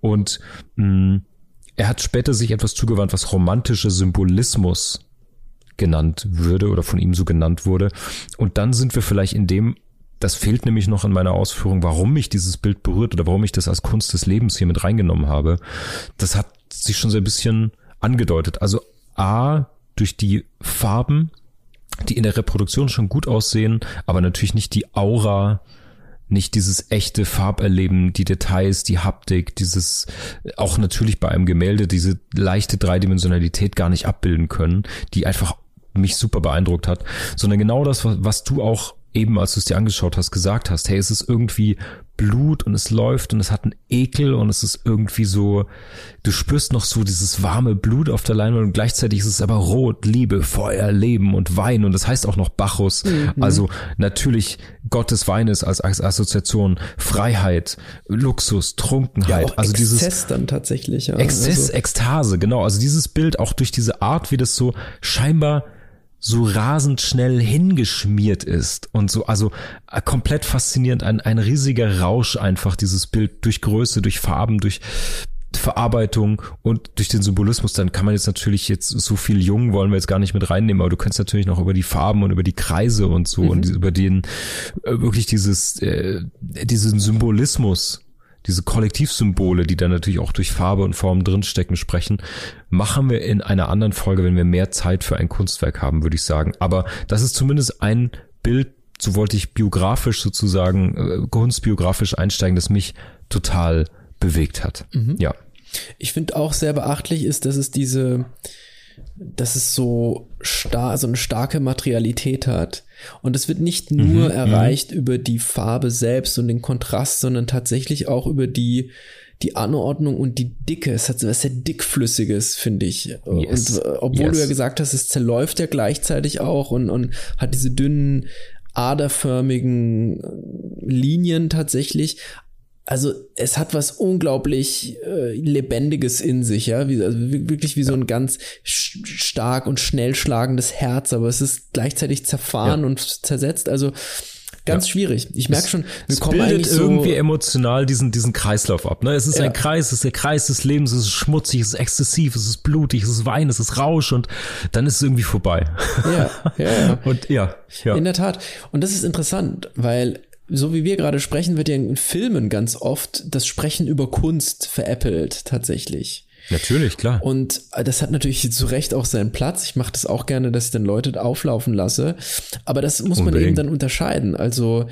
S2: Und mh, mm, er hat später sich etwas zugewandt, was romantischer Symbolismus genannt würde oder von ihm so genannt wurde. Und dann sind wir vielleicht in dem, das fehlt nämlich noch in meiner Ausführung, warum mich dieses Bild berührt oder warum ich das als Kunst des Lebens hier mit reingenommen habe. Das hat sich schon so ein bisschen angedeutet. Also A, durch die Farben, die in der Reproduktion schon gut aussehen, aber natürlich nicht die Aura nicht dieses echte Farberleben, die Details, die Haptik, dieses auch natürlich bei einem Gemälde diese leichte Dreidimensionalität gar nicht abbilden können, die einfach mich super beeindruckt hat, sondern genau das, was, was du auch eben, als du es dir angeschaut hast, gesagt hast, hey, es ist irgendwie Blut und es läuft und es hat einen Ekel und es ist irgendwie so, du spürst noch so dieses warme Blut auf der Leinwand und gleichzeitig ist es aber Rot, Liebe, Feuer, Leben und Wein und das heißt auch noch Bacchus. Mhm. Also natürlich Gott des Weines als Assoziation, Freiheit, Luxus, Trunkenheit.
S1: Ja,
S2: also
S1: Exzess
S2: dieses
S1: dann tatsächlich. Ja.
S2: Exzess, also. Ekstase, genau. Also dieses Bild auch durch diese Art, wie das so scheinbar so rasend schnell hingeschmiert ist und so, also äh, komplett faszinierend, ein, ein riesiger Rausch einfach, dieses Bild durch Größe, durch Farben, durch Verarbeitung und durch den Symbolismus, dann kann man jetzt natürlich jetzt so viel Jung wollen wir jetzt gar nicht mit reinnehmen, aber du kannst natürlich noch über die Farben und über die Kreise und so mhm. und über den äh, wirklich dieses äh, diesen Symbolismus diese Kollektivsymbole, die dann natürlich auch durch Farbe und Form drinstecken, sprechen, machen wir in einer anderen Folge, wenn wir mehr Zeit für ein Kunstwerk haben, würde ich sagen. Aber das ist zumindest ein Bild, so wollte ich biografisch sozusagen, äh, kunstbiografisch einsteigen, das mich total bewegt hat. Mhm. Ja.
S1: Ich finde auch sehr beachtlich ist, dass es diese, dass es so star so eine starke Materialität hat. Und es wird nicht nur mhm, mhm, erreicht über die Farbe selbst und den Kontrast, sondern tatsächlich auch über die die Anordnung und die Dicke. Es hat so was sehr dickflüssiges, finde ich. Yes. Und äh, obwohl yes. du ja gesagt hast, es zerläuft ja gleichzeitig auch und, und hat diese dünnen aderförmigen Linien tatsächlich, also es hat was unglaublich äh, lebendiges in sich, ja, wie, also wirklich wie so ein ganz stark und schnell schlagendes Herz, aber es ist gleichzeitig zerfahren ja. und zersetzt. Also ganz ja. schwierig. Ich merke schon,
S2: wir es kommen bildet so irgendwie emotional diesen, diesen Kreislauf ab. Ne? Es ist ja. ein Kreis, es ist der Kreis des Lebens, es ist schmutzig, es ist exzessiv, es ist blutig, es ist Wein, es ist Rausch und dann ist es irgendwie vorbei.
S1: Ja, ja, ja.
S2: Und ja, ja.
S1: In der Tat. Und das ist interessant, weil so wie wir gerade sprechen, wird ja in Filmen ganz oft das Sprechen über Kunst veräppelt, tatsächlich.
S2: Natürlich, klar.
S1: Und das hat natürlich zu Recht auch seinen Platz. Ich mache das auch gerne, dass ich dann Leute auflaufen lasse. Aber das muss Unbedingt. man eben dann unterscheiden. Also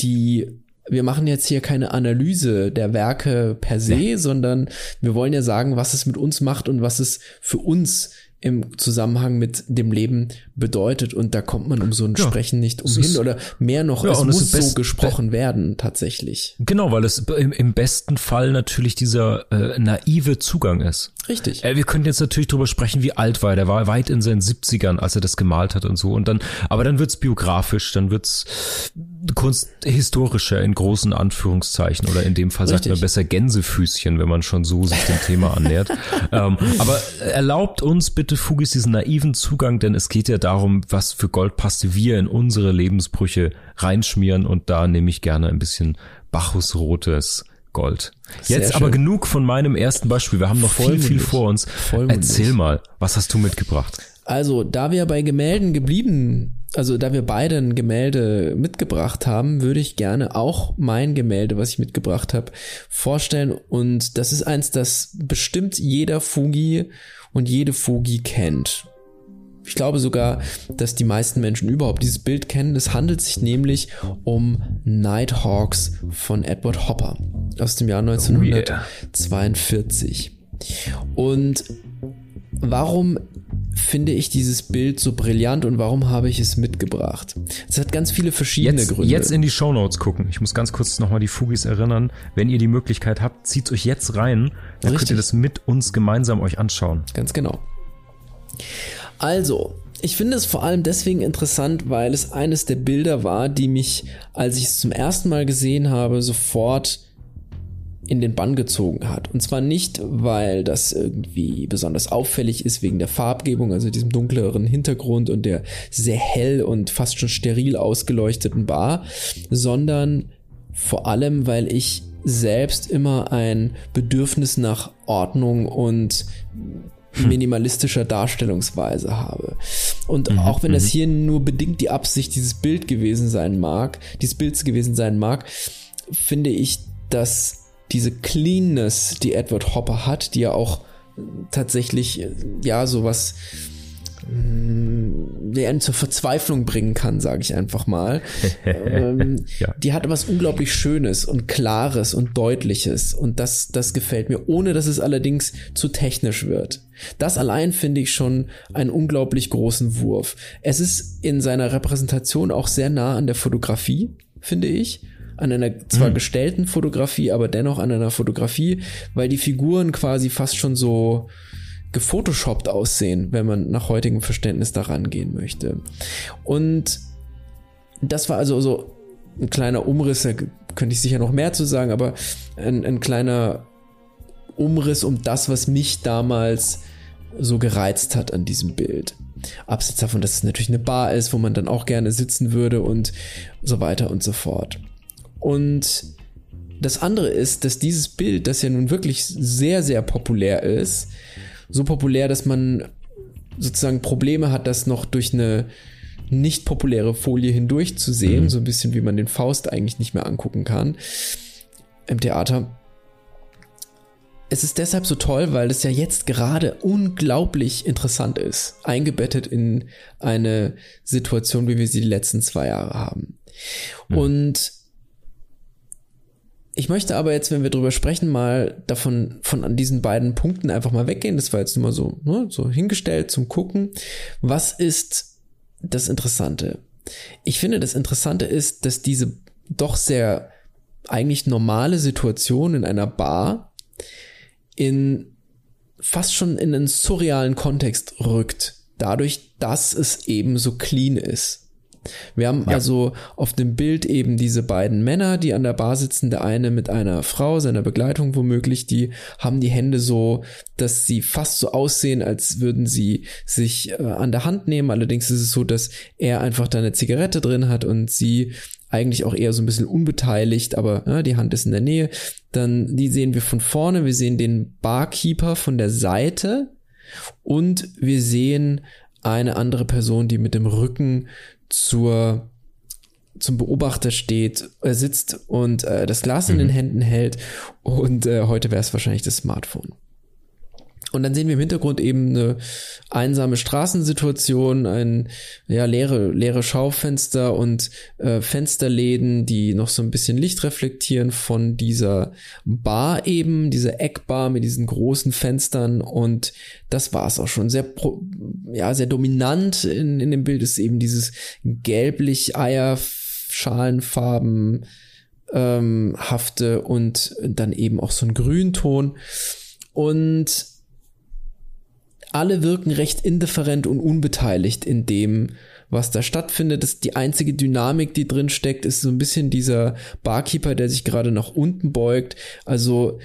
S1: die wir machen jetzt hier keine Analyse der Werke per se, ja. sondern wir wollen ja sagen, was es mit uns macht und was es für uns im Zusammenhang mit dem Leben bedeutet und da kommt man um so ein ja, Sprechen nicht umhin oder mehr noch, ja, es muss es so gesprochen werden tatsächlich.
S2: Genau, weil es im, im besten Fall natürlich dieser äh, naive Zugang ist.
S1: Richtig.
S2: Äh, wir könnten jetzt natürlich drüber sprechen, wie alt war er. Der war weit in seinen 70ern, als er das gemalt hat und so und dann, aber dann wird's biografisch, dann wird's kunsthistorischer in großen Anführungszeichen oder in dem Fall Richtig. sagt man besser Gänsefüßchen, wenn man schon so sich dem Thema annähert. ähm, aber erlaubt uns bitte Fugis diesen naiven Zugang, denn es geht ja darum, was für Goldpaste wir in unsere Lebensbrüche reinschmieren und da nehme ich gerne ein bisschen Bacchusrotes Gold. Sehr Jetzt schön. aber genug von meinem ersten Beispiel. Wir haben noch Vollmundig. viel, viel vor uns. Vollmundig. Erzähl mal, was hast du mitgebracht?
S1: Also, da wir bei Gemälden geblieben, also da wir beide ein Gemälde mitgebracht haben, würde ich gerne auch mein Gemälde, was ich mitgebracht habe, vorstellen. Und das ist eins, das bestimmt jeder Fugi und jede Fugi kennt. Ich glaube sogar, dass die meisten Menschen überhaupt dieses Bild kennen. Es handelt sich nämlich um Nighthawks von Edward Hopper aus dem Jahr 1942. Und warum finde ich dieses Bild so brillant und warum habe ich es mitgebracht? Es hat ganz viele verschiedene
S2: jetzt,
S1: Gründe.
S2: Jetzt in die Shownotes gucken. Ich muss ganz kurz nochmal die Fugis erinnern. Wenn ihr die Möglichkeit habt, zieht euch jetzt rein. Dann Richtig. könnt ihr das mit uns gemeinsam euch anschauen.
S1: Ganz genau. Also, ich finde es vor allem deswegen interessant, weil es eines der Bilder war, die mich, als ich es zum ersten Mal gesehen habe, sofort in den Bann gezogen hat. Und zwar nicht, weil das irgendwie besonders auffällig ist wegen der Farbgebung, also diesem dunkleren Hintergrund und der sehr hell und fast schon steril ausgeleuchteten Bar, sondern vor allem, weil ich selbst immer ein Bedürfnis nach Ordnung und. Minimalistischer Darstellungsweise habe. Und mhm, auch wenn das mhm. hier nur bedingt die Absicht dieses Bild gewesen sein mag, dieses Bilds gewesen sein mag, finde ich, dass diese Cleanness, die Edward Hopper hat, die ja auch tatsächlich, ja, sowas einen zur Verzweiflung bringen kann, sage ich einfach mal. ähm, ja. Die hat was unglaublich Schönes und Klares und Deutliches und das, das gefällt mir, ohne dass es allerdings zu technisch wird. Das allein finde ich schon einen unglaublich großen Wurf. Es ist in seiner Repräsentation auch sehr nah an der Fotografie, finde ich an einer zwar mhm. gestellten Fotografie, aber dennoch an einer Fotografie, weil die Figuren quasi fast schon so gefotoshoppt aussehen, wenn man nach heutigem Verständnis daran gehen möchte. Und das war also so ein kleiner Umriss, da könnte ich sicher noch mehr zu sagen, aber ein, ein kleiner Umriss um das, was mich damals so gereizt hat an diesem Bild. Abseits davon, dass es natürlich eine Bar ist, wo man dann auch gerne sitzen würde und so weiter und so fort. Und das andere ist, dass dieses Bild, das ja nun wirklich sehr, sehr populär ist, so populär, dass man sozusagen Probleme hat, das noch durch eine nicht populäre Folie hindurch zu sehen, mhm. so ein bisschen wie man den Faust eigentlich nicht mehr angucken kann im Theater. Es ist deshalb so toll, weil es ja jetzt gerade unglaublich interessant ist, eingebettet in eine Situation, wie wir sie die letzten zwei Jahre haben. Mhm. Und ich möchte aber jetzt, wenn wir drüber sprechen, mal davon, von an diesen beiden Punkten einfach mal weggehen. Das war jetzt nur mal so, ne, so hingestellt zum Gucken. Was ist das Interessante? Ich finde, das Interessante ist, dass diese doch sehr eigentlich normale Situation in einer Bar in fast schon in einen surrealen Kontext rückt. Dadurch, dass es eben so clean ist. Wir haben ja. also auf dem Bild eben diese beiden Männer, die an der Bar sitzen, der eine mit einer Frau, seiner Begleitung womöglich, die haben die Hände so, dass sie fast so aussehen, als würden sie sich äh, an der Hand nehmen. Allerdings ist es so, dass er einfach da eine Zigarette drin hat und sie eigentlich auch eher so ein bisschen unbeteiligt, aber ja, die Hand ist in der Nähe. Dann die sehen wir von vorne, wir sehen den Barkeeper von der Seite und wir sehen eine andere Person, die mit dem Rücken zur zum Beobachter steht, er sitzt und äh, das Glas mhm. in den mhm. Händen hält und äh, heute wäre es wahrscheinlich das Smartphone. Und dann sehen wir im Hintergrund eben eine einsame Straßensituation, ein ja leere leere Schaufenster und äh, Fensterläden, die noch so ein bisschen Licht reflektieren von dieser Bar eben, diese Eckbar mit diesen großen Fenstern. Und das war es auch schon. Sehr ja sehr dominant in in dem Bild ist eben dieses gelblich Eierschalenfarben ähm, hafte und dann eben auch so ein Grünton. Und alle wirken recht indifferent und unbeteiligt in dem, was da stattfindet. Das, die einzige Dynamik, die drin steckt, ist so ein bisschen dieser Barkeeper, der sich gerade nach unten beugt. Also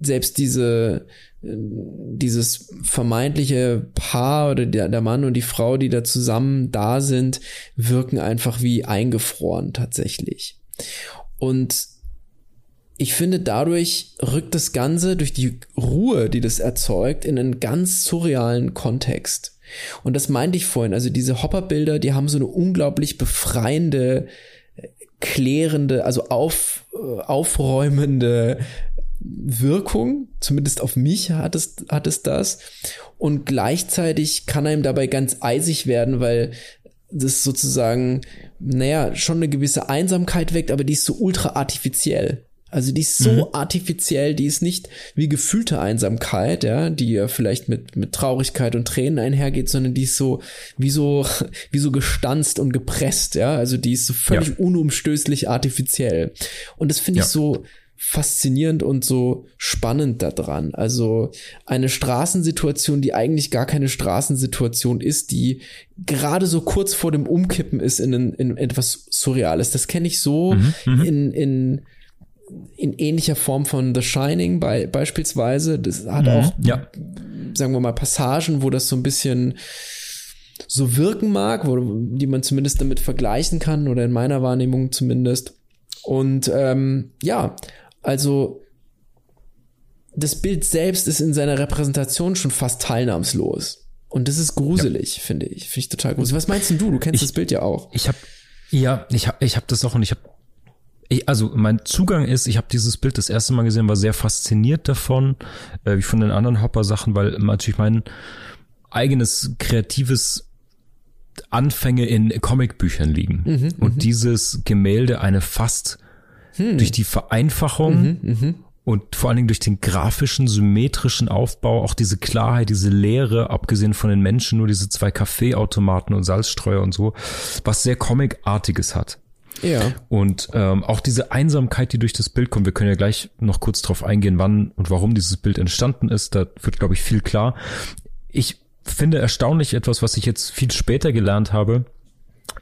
S1: selbst diese dieses vermeintliche Paar oder der, der Mann und die Frau, die da zusammen da sind, wirken einfach wie eingefroren tatsächlich. Und ich finde, dadurch rückt das Ganze durch die Ruhe, die das erzeugt, in einen ganz surrealen Kontext. Und das meinte ich vorhin. Also diese Hopper-Bilder, die haben so eine unglaublich befreiende, klärende, also auf, äh, aufräumende Wirkung. Zumindest auf mich hat es, hat es das. Und gleichzeitig kann einem dabei ganz eisig werden, weil das sozusagen, naja, schon eine gewisse Einsamkeit weckt, aber die ist so ultra artifiziell. Also die ist so mhm. artifiziell, die ist nicht wie gefühlte Einsamkeit, ja, die ja vielleicht mit, mit Traurigkeit und Tränen einhergeht, sondern die ist so, wie so, wie so gestanzt und gepresst, ja. Also die ist so völlig ja. unumstößlich artifiziell. Und das finde ich ja. so faszinierend und so spannend daran. Also eine Straßensituation, die eigentlich gar keine Straßensituation ist, die gerade so kurz vor dem Umkippen ist in, in, in etwas Surreales. Das kenne ich so mhm, mhm. in, in in ähnlicher Form von The Shining bei, beispielsweise. Das hat mhm, auch, ja. sagen wir mal, Passagen, wo das so ein bisschen so wirken mag, wo, die man zumindest damit vergleichen kann oder in meiner Wahrnehmung zumindest. Und ähm, ja, also das Bild selbst ist in seiner Repräsentation schon fast teilnahmslos. Und das ist gruselig, ja. finde ich. Finde ich total gruselig. Was meinst denn du? Du kennst ich, das Bild ja auch.
S2: Ich habe ja, ich habe ich hab das auch und ich habe ich, also mein Zugang ist, ich habe dieses Bild das erste Mal gesehen, war sehr fasziniert davon, äh, wie von den anderen Hopper-Sachen, weil natürlich mein eigenes kreatives Anfänge in Comicbüchern liegen. Mhm, und mhm. dieses Gemälde eine fast hm. durch die Vereinfachung mhm, mhm, und vor allen Dingen durch den grafischen, symmetrischen Aufbau, auch diese Klarheit, diese Leere, abgesehen von den Menschen, nur diese zwei Kaffeeautomaten und Salzstreuer und so, was sehr Comicartiges hat.
S1: Ja.
S2: Und ähm, auch diese Einsamkeit, die durch das Bild kommt, wir können ja gleich noch kurz drauf eingehen, wann und warum dieses Bild entstanden ist, da wird, glaube ich, viel klar. Ich finde erstaunlich etwas, was ich jetzt viel später gelernt habe,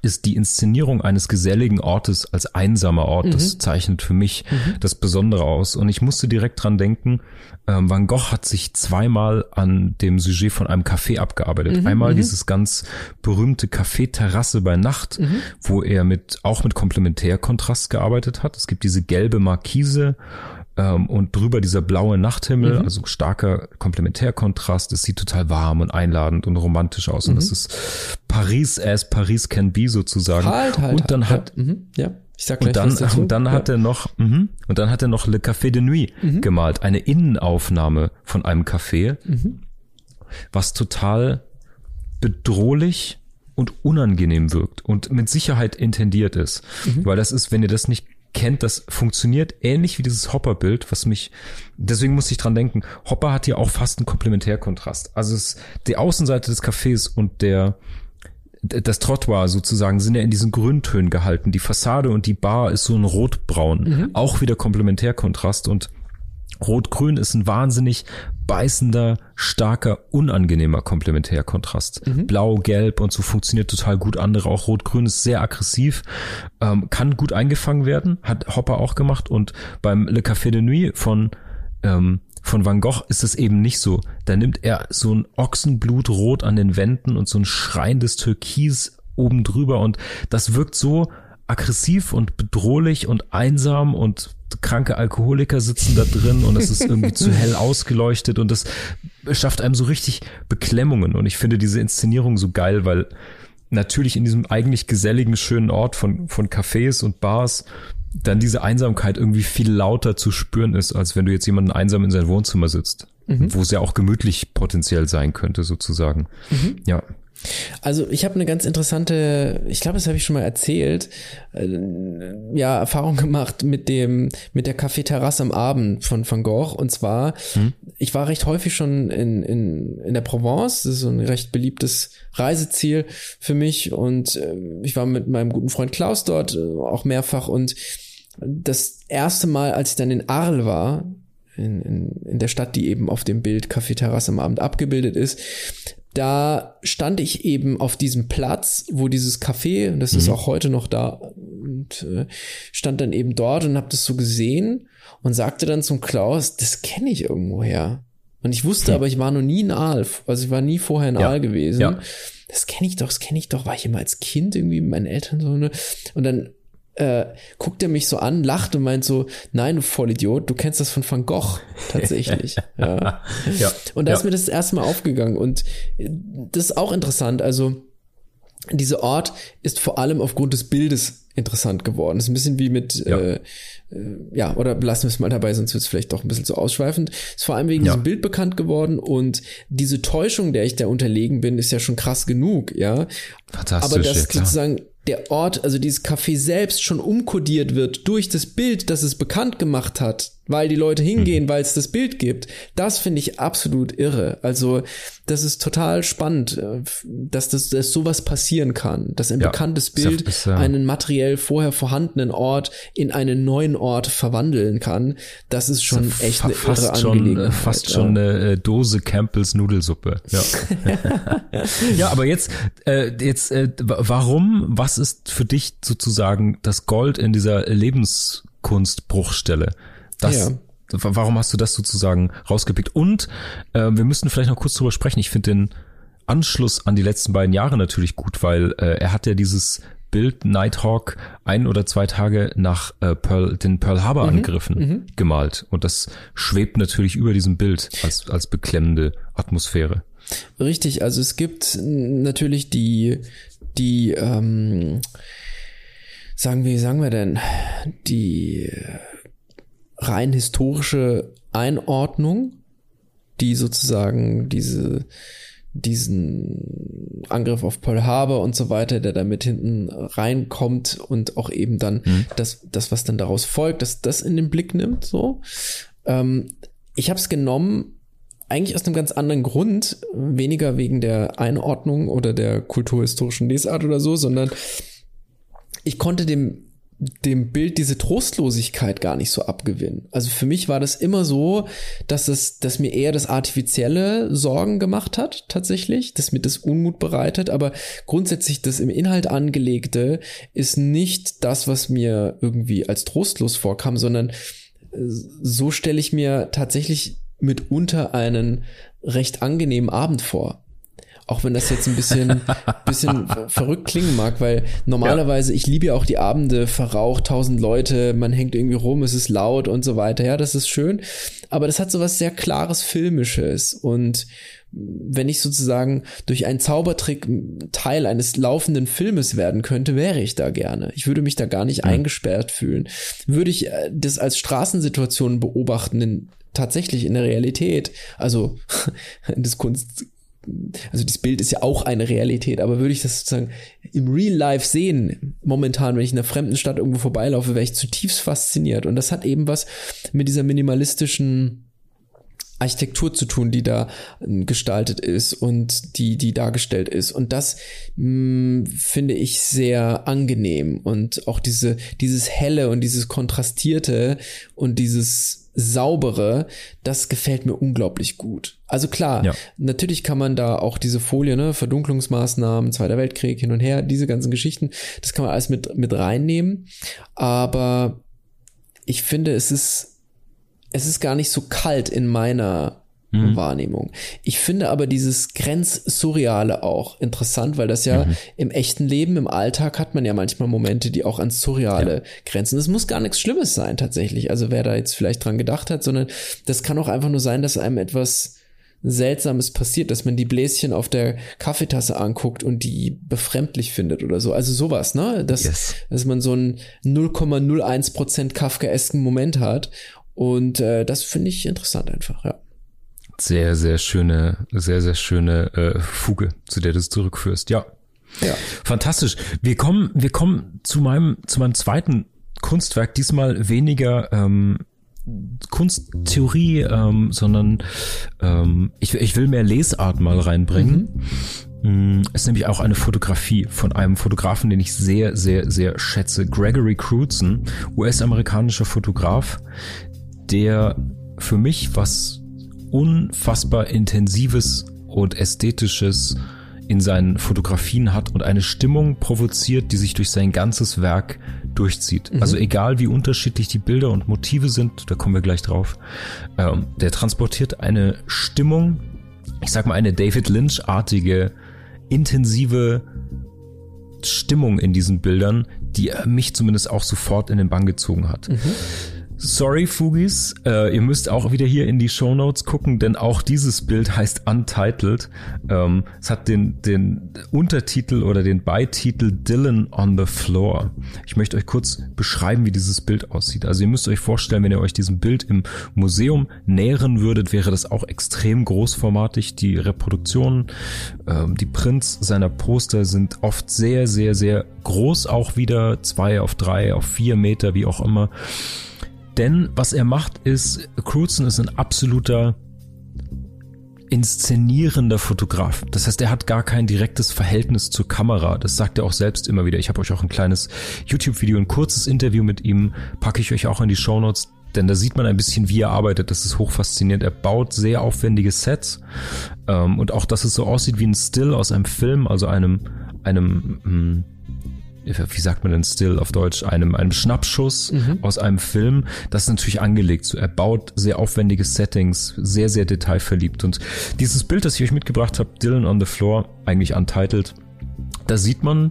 S2: ist die Inszenierung eines geselligen Ortes als einsamer Ort. Mhm. Das zeichnet für mich mhm. das Besondere aus. Und ich musste direkt dran denken, ähm, Van Gogh hat sich zweimal an dem Sujet von einem Café abgearbeitet. Mhm. Einmal mhm. dieses ganz berühmte Café Terrasse bei Nacht, mhm. wo er mit, auch mit Komplementärkontrast gearbeitet hat. Es gibt diese gelbe Markise ähm, und drüber dieser blaue Nachthimmel, mhm. also starker Komplementärkontrast. Es sieht total warm und einladend und romantisch aus. Mhm. Und das ist Paris as Paris can be sozusagen.
S1: Halt, halt,
S2: und dann
S1: halt,
S2: hat, ja. Mhm. ja. Ich sag gleich und dann, dazu. und dann ja. hat er noch, mh, und dann hat er noch Le Café de Nuit mhm. gemalt, eine Innenaufnahme von einem Café, mhm. was total bedrohlich und unangenehm wirkt und mit Sicherheit intendiert ist. Mhm. Weil das ist, wenn ihr das nicht kennt, das funktioniert ähnlich wie dieses Hopper-Bild, was mich, deswegen muss ich dran denken, Hopper hat ja auch fast einen Komplementärkontrast. Also es, die Außenseite des Cafés und der, das Trottoir sozusagen sind ja in diesen Grüntönen gehalten. Die Fassade und die Bar ist so ein rotbraun. Mhm. Auch wieder Komplementärkontrast und Rot-Grün ist ein wahnsinnig beißender, starker, unangenehmer Komplementärkontrast. Mhm. Blau, Gelb und so funktioniert total gut. Andere auch Rot-Grün ist sehr aggressiv, ähm, kann gut eingefangen werden, hat Hopper auch gemacht. Und beim Le Café de Nuit von ähm, von Van Gogh ist es eben nicht so. Da nimmt er so ein Ochsenblutrot an den Wänden und so ein schreiendes Türkis oben drüber und das wirkt so aggressiv und bedrohlich und einsam und kranke Alkoholiker sitzen da drin und es ist irgendwie zu hell ausgeleuchtet und das schafft einem so richtig Beklemmungen und ich finde diese Inszenierung so geil, weil natürlich in diesem eigentlich geselligen, schönen Ort von, von Cafés und Bars dann diese Einsamkeit irgendwie viel lauter zu spüren ist, als wenn du jetzt jemanden einsam in sein Wohnzimmer sitzt, mhm. wo es ja auch gemütlich potenziell sein könnte, sozusagen. Mhm. Ja.
S1: Also ich habe eine ganz interessante, ich glaube, das habe ich schon mal erzählt, äh, ja, Erfahrung gemacht mit dem, mit der Kaffeeterrasse am Abend von Van Gogh. Und zwar, hm. ich war recht häufig schon in, in, in der Provence, das ist so ein recht beliebtes Reiseziel für mich. Und äh, ich war mit meinem guten Freund Klaus dort äh, auch mehrfach. Und das erste Mal, als ich dann in Arles war, in, in, in der Stadt, die eben auf dem Bild Kaffeeterrasse am Abend abgebildet ist, da stand ich eben auf diesem Platz, wo dieses Café, das mhm. ist auch heute noch da, und äh, stand dann eben dort und habe das so gesehen und sagte dann zum Klaus, das kenne ich irgendwoher. Und ich wusste hm. aber, ich war noch nie in Aal, also ich war nie vorher in ja. Aal gewesen. Ja. Das kenne ich doch, das kenne ich doch, war ich immer als Kind irgendwie mit meinen Eltern so, ne? Und dann äh, guckt er mich so an, lacht und meint so, nein, du Vollidiot, du kennst das von Van Gogh tatsächlich. ja. ja. Und da ja. ist mir das erste Mal aufgegangen und das ist auch interessant. Also dieser Ort ist vor allem aufgrund des Bildes interessant geworden. Das ist ein bisschen wie mit, ja, äh, äh, ja oder belassen wir es mal dabei, sonst wird es vielleicht doch ein bisschen zu ausschweifend. Ist vor allem wegen ja. diesem Bild bekannt geworden und diese Täuschung, der ich da unterlegen bin, ist ja schon krass genug, ja. Fantastisch. Aber das sozusagen der Ort, also dieses Café selbst schon umkodiert wird durch das Bild, das es bekannt gemacht hat, weil die Leute hingehen, mhm. weil es das Bild gibt. Das finde ich absolut irre. Also das ist total spannend, äh, dass das dass sowas passieren kann, dass ein ja, bekanntes Bild ist, ja, einen materiell vorher vorhandenen Ort in einen neuen Ort verwandeln kann. Das ist schon ist echt eine
S2: fast
S1: irre
S2: schon,
S1: Angelegenheit.
S2: Fast schon eine äh, Dose Campbells Nudelsuppe. Ja, ja aber jetzt äh, jetzt äh, warum? Was ist für dich sozusagen das Gold in dieser Lebenskunstbruchstelle? Das, ja. Warum hast du das sozusagen rausgepickt? Und äh, wir müssen vielleicht noch kurz drüber sprechen. Ich finde den Anschluss an die letzten beiden Jahre natürlich gut, weil äh, er hat ja dieses Bild Nighthawk ein oder zwei Tage nach äh, Pearl, den Pearl Harbor mhm, Angriffen mhm. gemalt. Und das schwebt natürlich über diesem Bild als, als beklemmende Atmosphäre.
S1: Richtig, also es gibt natürlich die, die, ähm, sagen wir, sagen wir denn, die rein historische Einordnung, die sozusagen diese diesen Angriff auf Pearl Harbor und so weiter, der da mit hinten reinkommt und auch eben dann mhm. das, das, was dann daraus folgt, dass das in den Blick nimmt, so. Ähm, ich habe es genommen, eigentlich aus einem ganz anderen Grund, weniger wegen der Einordnung oder der kulturhistorischen Lesart oder so, sondern ich konnte dem dem Bild diese Trostlosigkeit gar nicht so abgewinnen. Also für mich war das immer so, dass es, dass mir eher das Artifizielle Sorgen gemacht hat, tatsächlich, dass mir das Unmut bereitet, aber grundsätzlich das im Inhalt angelegte ist nicht das, was mir irgendwie als trostlos vorkam, sondern äh, so stelle ich mir tatsächlich mitunter einen recht angenehmen Abend vor. Auch wenn das jetzt ein bisschen, bisschen verrückt klingen mag, weil normalerweise, ja. ich liebe ja auch die Abende, verraucht, tausend Leute, man hängt irgendwie rum, es ist laut und so weiter. Ja, das ist schön. Aber das hat so was sehr klares Filmisches. Und wenn ich sozusagen durch einen Zaubertrick Teil eines laufenden Filmes werden könnte, wäre ich da gerne. Ich würde mich da gar nicht ja. eingesperrt fühlen. Würde ich äh, das als Straßensituation beobachten, in, tatsächlich in der Realität, also das Kunst also das Bild ist ja auch eine Realität, aber würde ich das sozusagen im Real Life sehen, momentan, wenn ich in einer fremden Stadt irgendwo vorbeilaufe, wäre ich zutiefst fasziniert. Und das hat eben was mit dieser minimalistischen Architektur zu tun, die da ähm, gestaltet ist und die, die dargestellt ist. Und das mh, mm, finde ich sehr angenehm. Und auch diese, dieses Helle und dieses Kontrastierte und dieses saubere, das gefällt mir unglaublich gut. Also klar, ja. natürlich kann man da auch diese Folie, ne, Verdunklungsmaßnahmen, Zweiter Weltkrieg, hin und her, diese ganzen Geschichten, das kann man alles mit, mit reinnehmen. Aber ich finde, es ist, es ist gar nicht so kalt in meiner mhm. Wahrnehmung. Ich finde aber dieses Grenzsurreale auch interessant, weil das ja mhm. im echten Leben, im Alltag hat man ja manchmal Momente, die auch ans Surreale ja. grenzen. Das muss gar nichts Schlimmes sein tatsächlich. Also wer da jetzt vielleicht dran gedacht hat, sondern das kann auch einfach nur sein, dass einem etwas Seltsames passiert, dass man die Bläschen auf der Kaffeetasse anguckt und die befremdlich findet oder so. Also sowas, ne? Dass, yes. dass man so einen 0,01% Kafkaesken Moment hat. Und äh, das finde ich interessant einfach, ja.
S2: Sehr, sehr schöne, sehr, sehr schöne äh, Fuge, zu der du es zurückführst. Ja. Ja. Fantastisch. Wir kommen, wir kommen zu meinem, zu meinem zweiten Kunstwerk, diesmal weniger ähm, Kunsttheorie, ähm, sondern ähm, ich, ich will mehr Lesart mal reinbringen. Mhm. Mm, es ist nämlich auch eine Fotografie von einem Fotografen, den ich sehr, sehr, sehr schätze. Gregory Crutzen, US-amerikanischer Fotograf, der für mich was unfassbar intensives und ästhetisches in seinen Fotografien hat und eine Stimmung provoziert, die sich durch sein ganzes Werk durchzieht. Mhm. Also egal wie unterschiedlich die Bilder und Motive sind, da kommen wir gleich drauf, ähm, der transportiert eine Stimmung, ich sag mal eine David Lynch-artige, intensive Stimmung in diesen Bildern, die mich zumindest auch sofort in den Bann gezogen hat. Mhm. Sorry, Fugis, äh, ihr müsst auch wieder hier in die Show Notes gucken, denn auch dieses Bild heißt Untitled. Ähm, es hat den, den Untertitel oder den Beititel Dylan on the Floor. Ich möchte euch kurz beschreiben, wie dieses Bild aussieht. Also ihr müsst euch vorstellen, wenn ihr euch diesem Bild im Museum nähern würdet, wäre das auch extrem großformatig. Die Reproduktionen, ähm, die Prints seiner Poster sind oft sehr, sehr, sehr groß, auch wieder zwei auf drei, auf vier Meter, wie auch immer. Denn was er macht ist, Crutzen ist ein absoluter inszenierender Fotograf. Das heißt, er hat gar kein direktes Verhältnis zur Kamera. Das sagt er auch selbst immer wieder. Ich habe euch auch ein kleines YouTube-Video, ein kurzes Interview mit ihm, packe ich euch auch in die Show Notes. Denn da sieht man ein bisschen, wie er arbeitet. Das ist hochfaszinierend. Er baut sehr aufwendige Sets. Ähm, und auch, dass es so aussieht wie ein Still aus einem Film, also einem, einem, mh, hm, wie sagt man denn still auf Deutsch, einem, einem Schnappschuss mhm. aus einem Film. Das ist natürlich angelegt. So, er baut sehr aufwendige Settings, sehr, sehr detailverliebt. Und dieses Bild, das ich euch mitgebracht habe, Dylan on the Floor, eigentlich untitled, da sieht man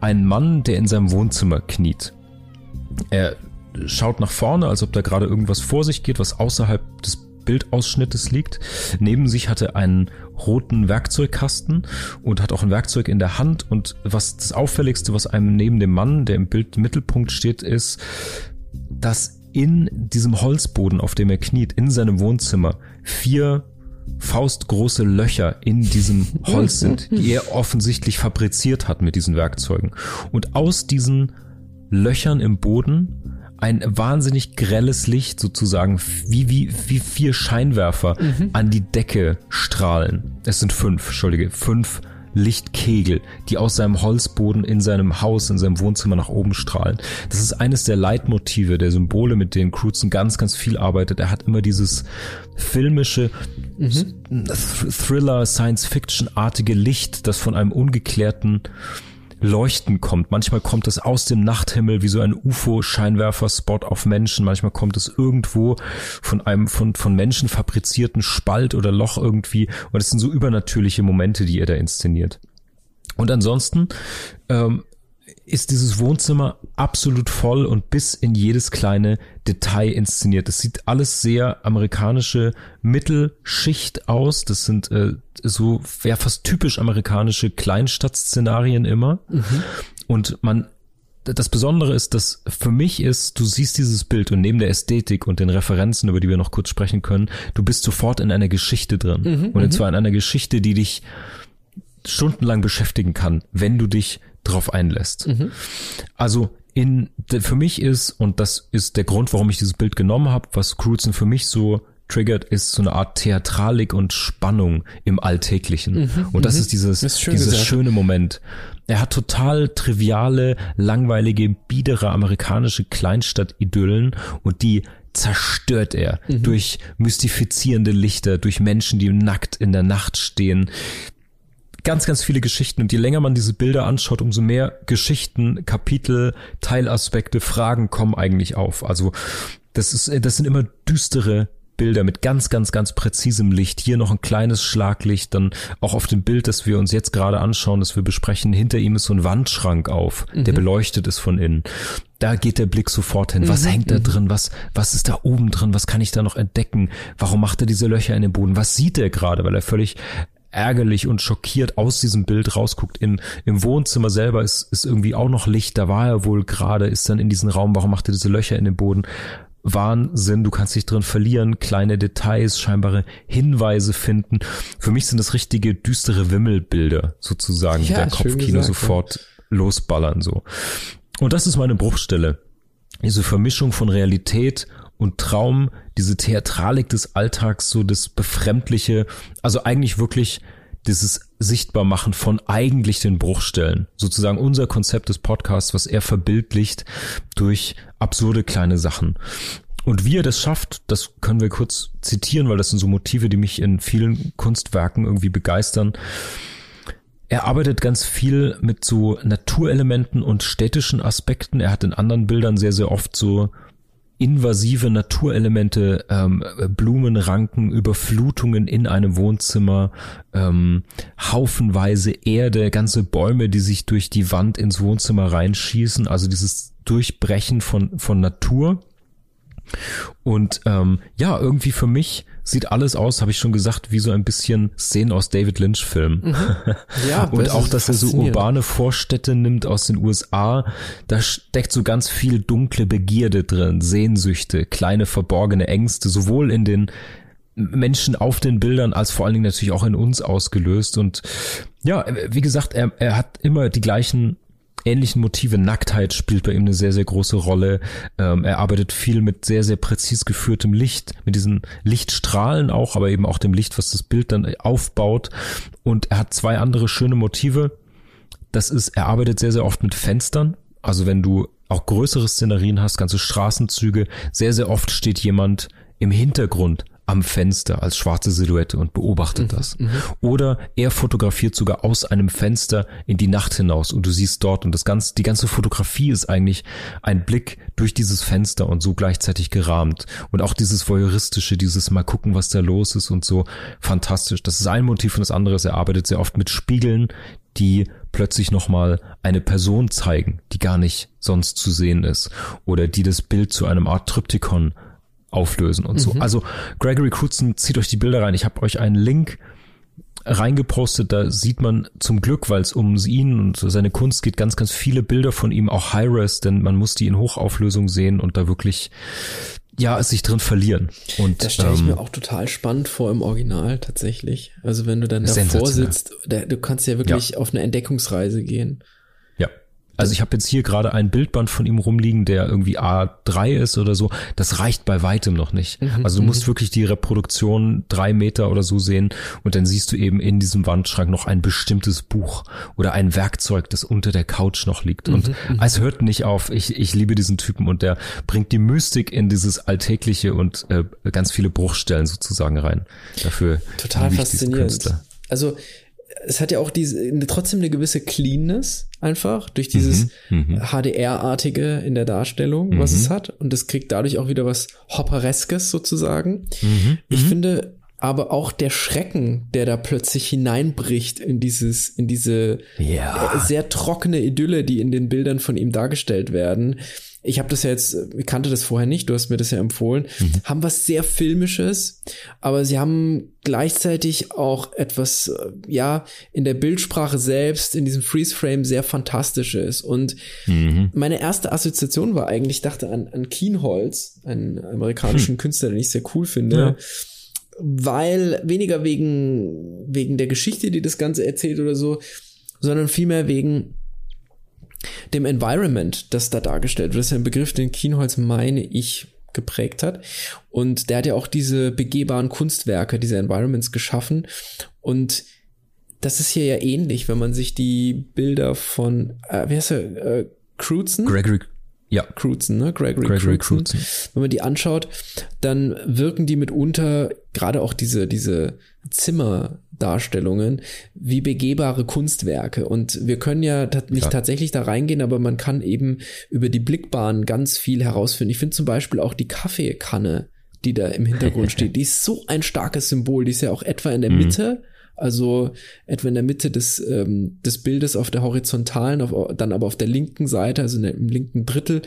S2: einen Mann, der in seinem Wohnzimmer kniet. Er schaut nach vorne, als ob da gerade irgendwas vor sich geht, was außerhalb des Bildausschnittes liegt. Neben sich hat er einen roten Werkzeugkasten und hat auch ein Werkzeug in der Hand. Und was das Auffälligste, was einem neben dem Mann, der im Bild Mittelpunkt steht, ist, dass in diesem Holzboden, auf dem er kniet, in seinem Wohnzimmer, vier faustgroße Löcher in diesem Holz sind, die er offensichtlich fabriziert hat mit diesen Werkzeugen. Und aus diesen Löchern im Boden ein wahnsinnig grelles Licht sozusagen, wie, wie, wie vier Scheinwerfer mhm. an die Decke strahlen. Es sind fünf, entschuldige, fünf Lichtkegel, die aus seinem Holzboden in seinem Haus, in seinem Wohnzimmer nach oben strahlen. Das ist eines der Leitmotive, der Symbole, mit denen Crutzen ganz, ganz viel arbeitet. Er hat immer dieses filmische, mhm. Thriller, Science-Fiction-artige Licht, das von einem ungeklärten Leuchten kommt. Manchmal kommt es aus dem Nachthimmel wie so ein UFO-Scheinwerfer-Spot auf Menschen. Manchmal kommt es irgendwo von einem von, von Menschen fabrizierten Spalt oder Loch irgendwie. Und es sind so übernatürliche Momente, die er da inszeniert. Und ansonsten ähm, ist dieses Wohnzimmer absolut voll und bis in jedes kleine Detail inszeniert. Es sieht alles sehr amerikanische Mittelschicht aus. Das sind äh, so ja, fast typisch amerikanische Kleinstadtszenarien immer. Mhm. Und man das Besondere ist, dass für mich ist, du siehst dieses Bild und neben der Ästhetik und den Referenzen, über die wir noch kurz sprechen können, du bist sofort in einer Geschichte drin. Mhm, und zwar in einer Geschichte, die dich stundenlang beschäftigen kann, wenn du dich drauf einlässt. Mhm. Also in für mich ist und das ist der Grund, warum ich dieses Bild genommen habe, was Cruzen für mich so triggert, ist so eine Art Theatralik und Spannung im Alltäglichen. Mhm, und das mhm. ist dieses, ist schön dieses schöne Moment. Er hat total triviale, langweilige, biedere amerikanische Kleinstadt-Idyllen und die zerstört er mhm. durch mystifizierende Lichter, durch Menschen, die nackt in der Nacht stehen, ganz, ganz viele Geschichten. Und je länger man diese Bilder anschaut, umso mehr Geschichten, Kapitel, Teilaspekte, Fragen kommen eigentlich auf. Also das ist, das sind immer düstere Bilder mit ganz, ganz, ganz präzisem Licht. Hier noch ein kleines Schlaglicht, dann auch auf dem Bild, das wir uns jetzt gerade anschauen, das wir besprechen. Hinter ihm ist so ein Wandschrank auf, der
S1: Mhm.
S2: beleuchtet ist von innen. Da geht der Blick sofort hin. Was
S1: Mhm,
S2: hängt da drin? Was, was ist da oben drin? Was kann ich da noch entdecken? Warum macht er diese Löcher in den Boden? Was sieht er gerade? Weil er völlig ärgerlich und schockiert aus diesem Bild rausguckt. In, Im Wohnzimmer selber ist, ist irgendwie auch noch Licht. Da war er wohl gerade, ist dann in diesen Raum. Warum macht er diese Löcher in den Boden? Wahnsinn, du kannst dich drin verlieren, kleine Details, scheinbare Hinweise finden. Für mich sind das richtige düstere Wimmelbilder sozusagen, die
S1: Ja,
S2: dein Kopfkino
S1: gesagt,
S2: sofort losballern so. Und das ist meine Bruchstelle. Diese Vermischung von Realität und Traum, diese Theatralik des Alltags, so das Befremdliche, also eigentlich wirklich dieses Sichtbarmachen von eigentlich den Bruchstellen. Sozusagen unser Konzept des Podcasts, was er verbildlicht durch absurde kleine Sachen. Und wie er das schafft, das können wir kurz zitieren, weil das sind so Motive, die mich in vielen Kunstwerken irgendwie begeistern. Er arbeitet ganz viel mit so Naturelementen und städtischen Aspekten. Er hat in anderen Bildern sehr, sehr oft so invasive Naturelemente, ähm, Blumenranken, Überflutungen in einem Wohnzimmer, ähm, haufenweise Erde, ganze Bäume, die sich durch die Wand ins Wohnzimmer reinschießen. Also dieses Durchbrechen von, von Natur. Und ähm, ja, irgendwie für mich sieht alles aus, habe ich schon gesagt, wie so ein bisschen Szenen aus David Lynch-Filmen.
S1: Ja,
S2: Und auch, dass er so urbane Vorstädte nimmt aus den USA, da steckt so ganz viel dunkle Begierde drin, Sehnsüchte, kleine verborgene Ängste, sowohl in den Menschen auf den Bildern als vor allen Dingen natürlich auch in uns ausgelöst. Und ja, wie gesagt, er, er hat immer die gleichen ähnlichen Motive. Nacktheit spielt bei ihm eine sehr, sehr große Rolle. Ähm, er arbeitet viel mit sehr, sehr präzis geführtem Licht, mit diesen Lichtstrahlen auch, aber eben auch dem Licht, was das Bild dann aufbaut. Und er hat zwei andere schöne Motive. Das ist, er arbeitet sehr, sehr oft mit Fenstern. Also wenn du auch größere Szenerien hast, ganze Straßenzüge, sehr, sehr oft steht jemand im Hintergrund am Fenster als schwarze Silhouette und beobachtet das. Oder er fotografiert sogar aus einem Fenster in die Nacht hinaus und du siehst dort und das ganze, die ganze Fotografie ist eigentlich ein Blick durch dieses Fenster und so gleichzeitig gerahmt. Und auch dieses voyeuristische, dieses mal gucken, was da los ist und so fantastisch. Das ist ein Motiv und das andere ist, er arbeitet sehr oft mit Spiegeln, die plötzlich nochmal eine Person zeigen, die gar nicht sonst zu sehen ist oder die das Bild zu einem Art Triptychon auflösen und so. Also Gregory Crutzen, zieht euch die Bilder rein. Ich habe euch einen Link reingepostet, da sieht man zum Glück, weil es um ihn und seine Kunst geht, ganz, ganz viele Bilder von ihm, auch High-Res, denn man muss die in Hochauflösung sehen und da wirklich, ja, sich drin verlieren. Und
S1: Das stelle ich
S2: ähm,
S1: mir auch total spannend vor im Original tatsächlich. Also wenn du dann davor sitzt, da, du kannst ja wirklich auf eine Entdeckungsreise gehen.
S2: Also ich habe jetzt hier gerade ein Bildband von ihm rumliegen, der irgendwie A3 ist oder so. Das reicht bei weitem noch nicht. Also du musst wirklich die Reproduktion drei Meter oder so sehen und dann siehst du eben in diesem Wandschrank noch ein bestimmtes Buch oder ein Werkzeug, das unter der Couch noch liegt. Und es hört nicht auf. Ich, ich liebe diesen Typen und der bringt die Mystik in dieses Alltägliche und äh, ganz viele Bruchstellen sozusagen rein. Dafür
S1: Total faszinierend. Also es hat ja auch diese trotzdem eine gewisse Cleanness einfach durch dieses
S2: Mhm,
S1: HDR-artige in der Darstellung, was es hat. Und es kriegt dadurch auch wieder was Hoppereskes sozusagen.
S2: Mhm,
S1: Ich finde aber auch der Schrecken, der da plötzlich hineinbricht in dieses, in diese
S2: Ja.
S1: sehr trockene Idylle, die in den Bildern von ihm dargestellt werden. Ich habe das ja jetzt, ich kannte das vorher nicht, du hast mir das ja empfohlen, haben was sehr Filmisches, aber sie haben gleichzeitig auch etwas, äh, ja, in der Bildsprache selbst, in diesem Freeze-Frame sehr Fantastisches. Und meine erste Assoziation war eigentlich, ich dachte an, an Kienholz, einen amerikanischen Künstler, den ich sehr cool finde.
S2: Ja.
S1: Weil weniger wegen, wegen der Geschichte, die das Ganze erzählt oder so, sondern vielmehr wegen dem Environment, das da dargestellt wird. Das ist ja ein Begriff, den Kienholz, meine ich, geprägt hat. Und der hat ja auch diese begehbaren Kunstwerke, diese Environments geschaffen. Und das ist hier ja ähnlich, wenn man sich die Bilder von, äh, wie heißt er, äh, Crutzen?
S2: Gregory, ja,
S1: Crutzen, ne? Gregory,
S2: Gregory
S1: Crutzen. Wenn man die anschaut, dann wirken die mitunter, gerade auch diese, diese Zimmerdarstellungen, wie begehbare Kunstwerke. Und wir können ja ta- nicht
S2: Klar.
S1: tatsächlich da reingehen, aber man kann eben über die Blickbahn ganz viel herausfinden. Ich finde zum Beispiel auch die Kaffeekanne die da im Hintergrund steht. Die ist so ein starkes Symbol. Die ist ja auch etwa in der mhm. Also etwa in der Mitte des, ähm, des Bildes auf der horizontalen, auf, dann aber auf der linken Seite, also der, im linken Drittel,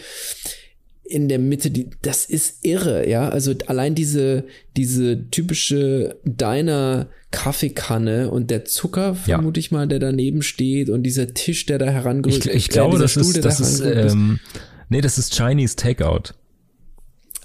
S1: in der Mitte, die, das ist irre, ja. Also allein diese, diese typische Diner Kaffeekanne und der Zucker, vermute ja. ich mal, der daneben steht und dieser Tisch, der da herangerückt
S2: Ich, ich glaube, das Stuhl, ist, das ist, ähm, nee, das ist Chinese Takeout.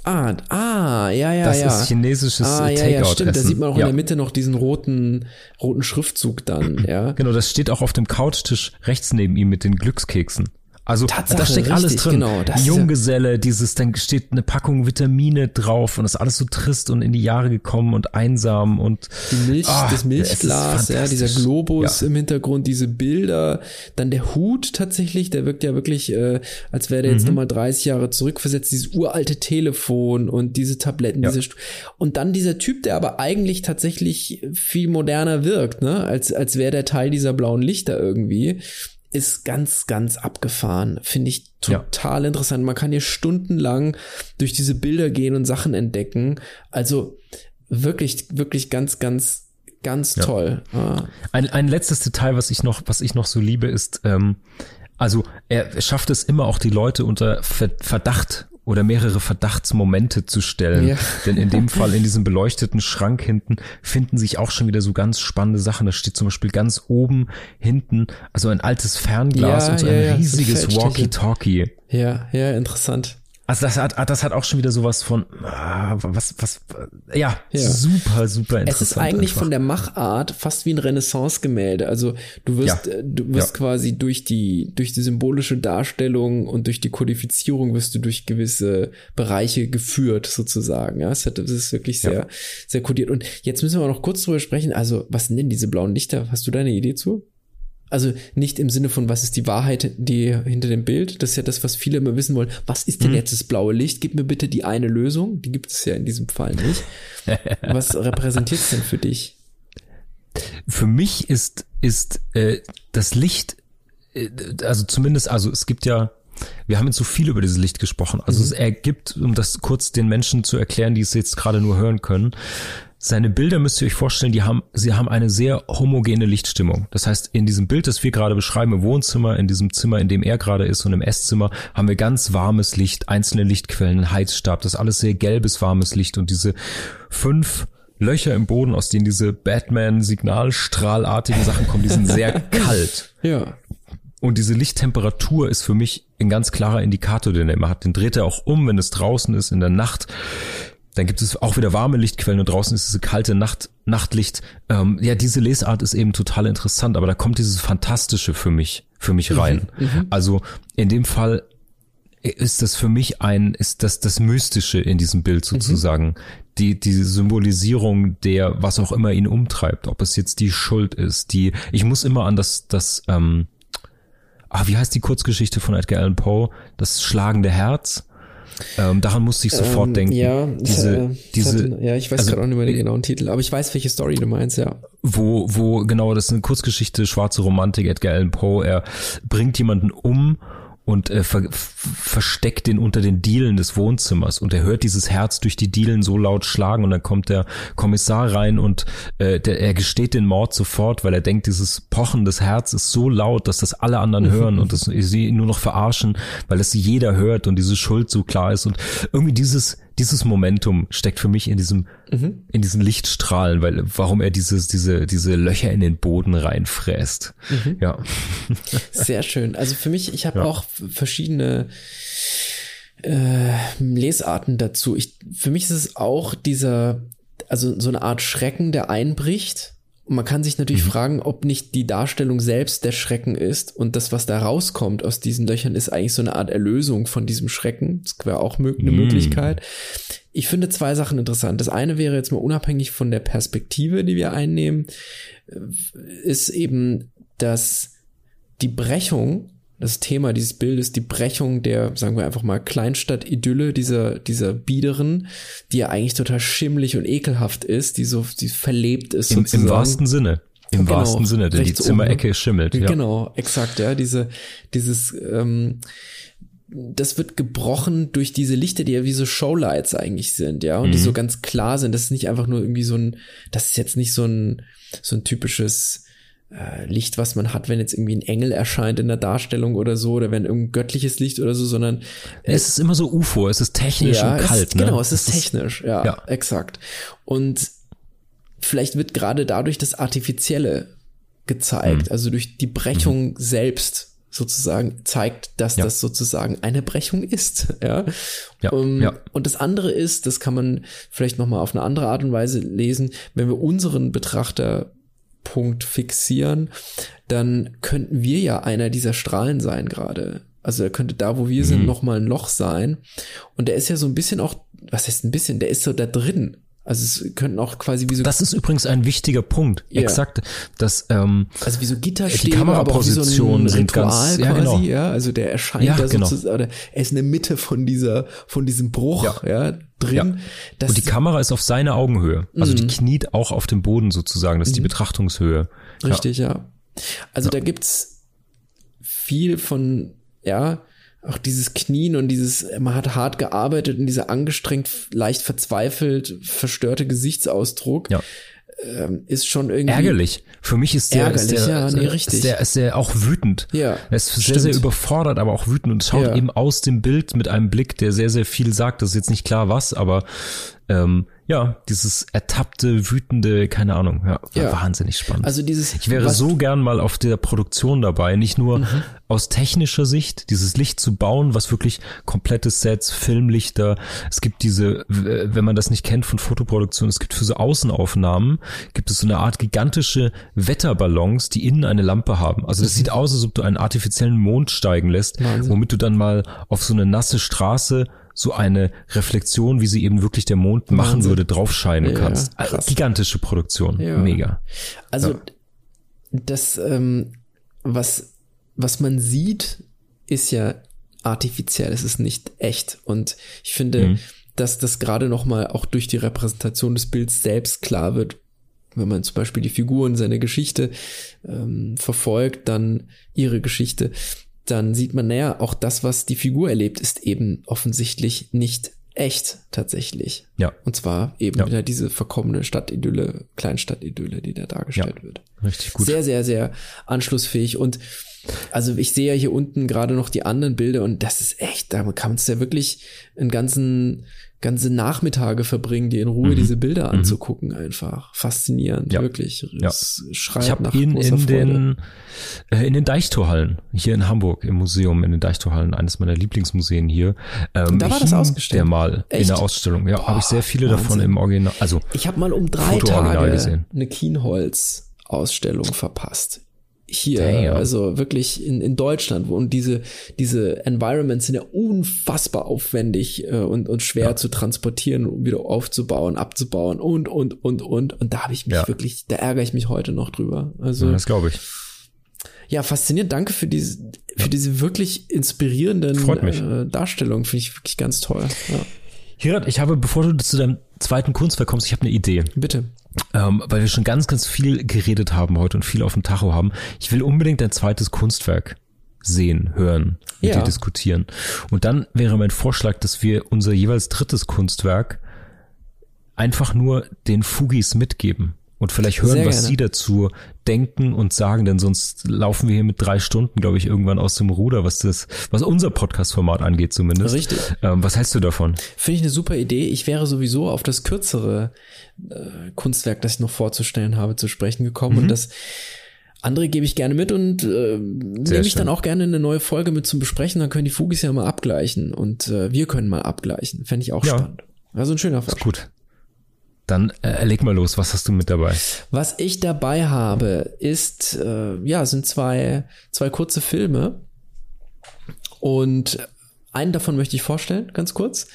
S1: Ah, ah, ja, ja,
S2: das
S1: ja.
S2: Das ist chinesisches
S1: ah,
S2: ja,
S1: Ja, stimmt. Da sieht man auch ja. in der Mitte noch diesen roten, roten Schriftzug dann, ja.
S2: Genau, das steht auch auf dem Couchtisch rechts neben ihm mit den Glückskeksen. Also
S1: Tatsache,
S2: da steckt alles
S1: richtig,
S2: drin.
S1: Genau,
S2: Junggeselle, dieses, dann steht eine Packung Vitamine drauf und ist alles so trist und in die Jahre gekommen und einsam und
S1: die Milch, oh, das Milchglas, ja, dieser Globus ja. im Hintergrund, diese Bilder, dann der Hut tatsächlich, der wirkt ja wirklich, äh, als wäre der jetzt mhm. nochmal 30 Jahre zurückversetzt, dieses uralte Telefon und diese Tabletten, ja. diese und dann dieser Typ, der aber eigentlich tatsächlich viel moderner wirkt, ne, als als wäre der Teil dieser blauen Lichter irgendwie ist ganz, ganz abgefahren. Finde ich total ja. interessant. Man kann hier stundenlang durch diese Bilder gehen und Sachen entdecken. Also wirklich, wirklich ganz, ganz, ganz ja. toll.
S2: Ah. Ein, ein letztes Detail, was ich noch, was ich noch so liebe, ist, ähm, also er schafft es immer auch die Leute unter Verdacht oder mehrere Verdachtsmomente zu stellen. Ja. Denn in dem Fall in diesem beleuchteten Schrank hinten finden sich auch schon wieder so ganz spannende Sachen. Da steht zum Beispiel ganz oben hinten, also ein altes Fernglas
S1: ja,
S2: und so
S1: ja,
S2: ein riesiges Walkie-Talkie.
S1: Ja, ja, interessant.
S2: Also das hat, das hat auch schon wieder sowas von, ah, was, was, ja, ja, super, super interessant.
S1: Es ist eigentlich
S2: einfach.
S1: von der Machart fast wie ein Renaissance-Gemälde. Also du wirst, ja. Äh, du wirst ja. quasi durch die, durch die symbolische Darstellung und durch die Kodifizierung wirst du durch gewisse Bereiche geführt, sozusagen. Ja, es ist wirklich sehr, sehr kodiert. Und jetzt müssen wir noch kurz drüber sprechen. Also, was sind denn diese blauen Lichter? Hast du da eine Idee zu? Also nicht im Sinne von, was ist die Wahrheit, die hinter dem Bild. Das ist ja das, was viele immer wissen wollen. Was ist denn mhm. jetzt das blaue Licht? Gib mir bitte die eine Lösung. Die gibt es ja in diesem Fall nicht. was repräsentiert es denn für dich?
S2: Für mich ist, ist äh, das Licht, äh, also zumindest, also es gibt ja, wir haben jetzt so viel über dieses Licht gesprochen. Also mhm. es ergibt, um das kurz den Menschen zu erklären, die es jetzt gerade nur hören können, seine Bilder müsst ihr euch vorstellen, die haben, sie haben eine sehr homogene Lichtstimmung. Das heißt, in diesem Bild, das wir gerade beschreiben, im Wohnzimmer, in diesem Zimmer, in dem er gerade ist und im Esszimmer, haben wir ganz warmes Licht, einzelne Lichtquellen, einen Heizstab, das ist alles sehr gelbes, warmes Licht und diese fünf Löcher im Boden, aus denen diese Batman-Signalstrahlartigen Sachen kommen, die sind sehr kalt.
S1: Ja.
S2: Und diese Lichttemperatur ist für mich ein ganz klarer Indikator, den er immer hat. Den dreht er auch um, wenn es draußen ist, in der Nacht. Dann gibt es auch wieder warme Lichtquellen und draußen ist diese kalte Nacht, Nachtlicht. Ähm, ja, diese Lesart ist eben total interessant, aber da kommt dieses Fantastische für mich, für mich mhm, rein. Mhm, also in dem Fall ist das für mich ein, ist das das Mystische in diesem Bild mhm. sozusagen. Mhm. Die, die Symbolisierung der, was auch immer ihn umtreibt, ob es jetzt die Schuld ist, die, ich muss immer an das, das, ähm, ah, wie heißt die Kurzgeschichte von Edgar Allan Poe? Das schlagende Herz ähm, daran musste ich sofort ähm, denken.
S1: Ja,
S2: diese,
S1: äh,
S2: diese,
S1: hatte, ja, ich weiß also, gerade auch nicht mehr den genauen Titel, aber ich weiß, welche Story du meinst, ja.
S2: Wo, wo, genau, das ist eine Kurzgeschichte, schwarze Romantik, Edgar Allan Poe, er bringt jemanden um und äh, ver versteckt den unter den Dielen des Wohnzimmers. Und er hört dieses Herz durch die Dielen so laut schlagen und dann kommt der Kommissar rein und äh, der, er gesteht den Mord sofort, weil er denkt, dieses Pochen des Herzens ist so laut, dass das alle anderen hören und das, sie nur noch verarschen, weil es jeder hört und diese Schuld so klar ist. Und irgendwie dieses dieses Momentum steckt für mich in diesem, mhm. in diesen Lichtstrahlen, weil, warum er dieses, diese, diese Löcher in den Boden reinfräst. Mhm. Ja.
S1: Sehr schön. Also für mich, ich habe ja. auch verschiedene, äh, Lesarten dazu. Ich, für mich ist es auch dieser, also so eine Art Schrecken, der einbricht und man kann sich natürlich mhm. fragen, ob nicht die Darstellung selbst der Schrecken ist und das, was da rauskommt aus diesen Löchern, ist eigentlich so eine Art Erlösung von diesem Schrecken. Das wäre auch eine mhm. Möglichkeit. Ich finde zwei Sachen interessant. Das eine wäre jetzt mal unabhängig von der Perspektive, die wir einnehmen, äh, ist eben, dass die Brechung das Thema dieses Bildes, die Brechung der, sagen wir einfach mal, Kleinstadt-Idylle dieser, dieser Biederen, die ja eigentlich total schimmlig und ekelhaft ist, die so, die verlebt ist.
S2: Im, im wahrsten Sinne. Im genau, wahrsten Sinne, denn die Zimmerecke oben. schimmelt.
S1: Ja. Genau, exakt, ja. Diese, dieses, ähm, das wird gebrochen durch diese Lichter, die ja wie so Showlights eigentlich sind, ja, und die
S2: Mhm.
S1: so ganz klar sind. Das ist nicht einfach nur irgendwie so ein, das ist jetzt nicht so ein, so ein typisches äh, Licht, was man hat, wenn jetzt irgendwie ein Engel erscheint in der Darstellung oder so, oder wenn irgendein göttliches Licht oder so, sondern
S2: Es ist immer so UFO, es ist technisch und
S1: es
S2: kalt.
S1: ist,
S2: ne?
S1: Genau, es ist
S2: Das
S1: technisch, ja,
S2: ja.
S1: exakt. Und vielleicht wird gerade dadurch das Artifizielle gezeigt, also durch die Brechung selbst sozusagen zeigt, dass
S2: Mhm. Ja.
S1: das sozusagen eine Brechung ist, ja.
S2: Ja,
S1: Um,
S2: ja.
S1: Und das andere ist, das kann man vielleicht noch mal auf eine andere Art und Weise lesen, wenn wir unseren Betrachterpunkt fixieren, dann könnten wir ja einer dieser Strahlen sein gerade. Also er könnte da, wo wir
S2: Mhm.
S1: sind, noch mal ein Loch sein. Und der ist ja so ein bisschen auch, was heißt ein bisschen, der ist so da drin. Also es könnten auch quasi wie so,
S2: Das ist übrigens ein wichtiger Punkt.
S1: Ja.
S2: Exakt, dass ähm,
S1: also wie so Gitterstäbe, auch wie so
S2: Kamerapositionen sind ganz-
S1: quasi,
S2: ja, genau.
S1: ja. Also der erscheint
S2: Ja,
S1: da
S2: genau.
S1: sozusagen, oder er ist in der Mitte von dieser, von diesem Bruch, ja,
S2: Ja.
S1: Drin.
S2: Ja. Und die Kamera ist auf seiner Augenhöhe. Also
S1: Mhm.
S2: die kniet auch auf dem Boden sozusagen. Das ist die Betrachtungshöhe.
S1: Richtig, ja. Also da gibt's viel von, ja, auch dieses Knien und dieses, man hat hart gearbeitet und dieser angestrengt, leicht verzweifelt, verstörte Gesichtsausdruck
S2: Ja.
S1: Ähm, ist schon irgendwie.
S2: Ärgerlich. Für mich ist der,
S1: Ärgerlich,
S2: ist der,
S1: ja, nee, richtig.
S2: Ist der, ist der auch wütend.
S1: Ja,
S2: Er ist sehr,
S1: stimmt.
S2: sehr überfordert, aber auch wütend und schaut
S1: Ja.
S2: eben aus dem Bild mit einem Blick, der sehr, sehr viel sagt. Das ist jetzt nicht klar was, aber ähm, ja, dieses ertappte, wütende, keine Ahnung, ja,
S1: Ja.
S2: wahnsinnig spannend.
S1: Also dieses.
S2: ich wäre so gern mal auf der Produktion dabei, nicht nur
S1: Mhm.
S2: aus technischer Sicht, dieses Licht zu bauen, was wirklich komplette Sets, Filmlichter, es gibt diese, wenn man das nicht kennt von Fotoproduktion, es gibt für so Außenaufnahmen, gibt es so eine Art gigantische Wetterballons, die innen eine Lampe haben. Also das sieht aus, als ob du einen artifiziellen Mond steigen lässt,
S1: Mhm. Wahnsinn.
S2: womit du dann mal auf so eine nasse Straße so eine Reflexion, wie sie eben wirklich der Mond machen
S1: Wahnsinn.
S2: würde, draufscheinen
S1: Ja,
S2: kannst. Also Gigantische Produktion.
S1: Ja.
S2: Mega.
S1: Also
S2: Ja.
S1: das, ähm, was, was man sieht, ist ja artifiziell, es ist nicht echt. Und ich finde,
S2: Mhm.
S1: dass das gerade nochmal auch durch die Repräsentation des Bilds selbst klar wird. Wenn man zum Beispiel die Figuren, seine Geschichte ähm, verfolgt, dann ihre Geschichte, dann sieht man, naja, auch das, was die Figur erlebt, ist eben offensichtlich nicht echt tatsächlich.
S2: Ja.
S1: Und zwar eben
S2: Ja.
S1: wieder diese verkommene Stadtidylle, Kleinstadtidylle, die da dargestellt wird.
S2: Richtig gut.
S1: Sehr, sehr, sehr anschlussfähig. Und also ich sehe ja hier unten gerade noch die anderen Bilder und das ist echt, da kann man es ja wirklich einen ganzen, ganze Nachmittage verbringen, die in Ruhe diese Bilder anzugucken, einfach. Faszinierend,
S2: Mhm. Ja.
S1: wirklich.
S2: Ja.
S1: Es schreit
S2: Ich habe ihn in
S1: Freude.
S2: den äh, in den Deichtorhallen hier in Hamburg im Museum in den Deichtorhallen eines meiner Lieblingsmuseen hier. Ähm,
S1: Da war das ausgestellt?
S2: Der mal
S1: Echt?
S2: in der Ausstellung. Ja, habe ich sehr viele davon
S1: Wahnsinn.
S2: im Original. Also
S1: Ich habe mal um drei Tage
S2: gesehen.
S1: eine Kienholz-Ausstellung verpasst. Hier,
S2: Damn.
S1: also wirklich in, in Deutschland, wo und diese, diese Environments sind ja unfassbar aufwendig äh, und, und schwer zu transportieren, um wieder aufzubauen, abzubauen und, und, und, und. Und da habe ich mich
S2: Ja.
S1: wirklich, da ärgere ich mich heute noch drüber. Also,
S2: ja, das glaube ich.
S1: ja, faszinierend. Danke für diese, für diese wirklich inspirierenden. Äh, Darstellungen. Finde ich wirklich ganz toll. Ja.
S2: Hirat, ich habe, bevor du zu deinem zweiten Kunstwerk kommst, ich habe eine Idee.
S1: Bitte.
S2: Ähm, weil wir schon ganz, ganz viel geredet haben heute und viel auf dem Tacho haben. Ich will unbedingt dein zweites Kunstwerk sehen, hören, mit
S1: Ja.
S2: dir diskutieren. Und dann wäre mein Vorschlag, dass wir unser jeweils drittes Kunstwerk einfach nur den Fugis mitgeben und vielleicht hören,
S1: Sehr
S2: was
S1: gerne.
S2: sie dazu denken und sagen, denn sonst laufen wir hier mit drei Stunden, glaube ich, irgendwann aus dem Ruder, was das, was unser Podcast-Format angeht zumindest.
S1: Richtig.
S2: Ähm, was hältst du davon?
S1: Finde ich eine super Idee. Ich wäre sowieso auf das kürzere äh, Kunstwerk, das ich noch vorzustellen habe, zu sprechen gekommen.
S2: Mhm.
S1: Und das andere gebe ich gerne mit und äh, nehme ich
S2: schön.
S1: dann auch gerne in eine neue Folge mit zum Besprechen. Dann können die Fugis ja mal abgleichen und äh, wir können mal abgleichen. Fände ich auch
S2: Ja.
S1: spannend. Also ein schöner Vorschlag.
S2: Gut. Dann äh, leg mal los, was hast du mit dabei?
S1: Was ich dabei habe, ist, äh, ja, sind zwei, zwei kurze Filme. Und einen davon möchte ich vorstellen, ganz kurz.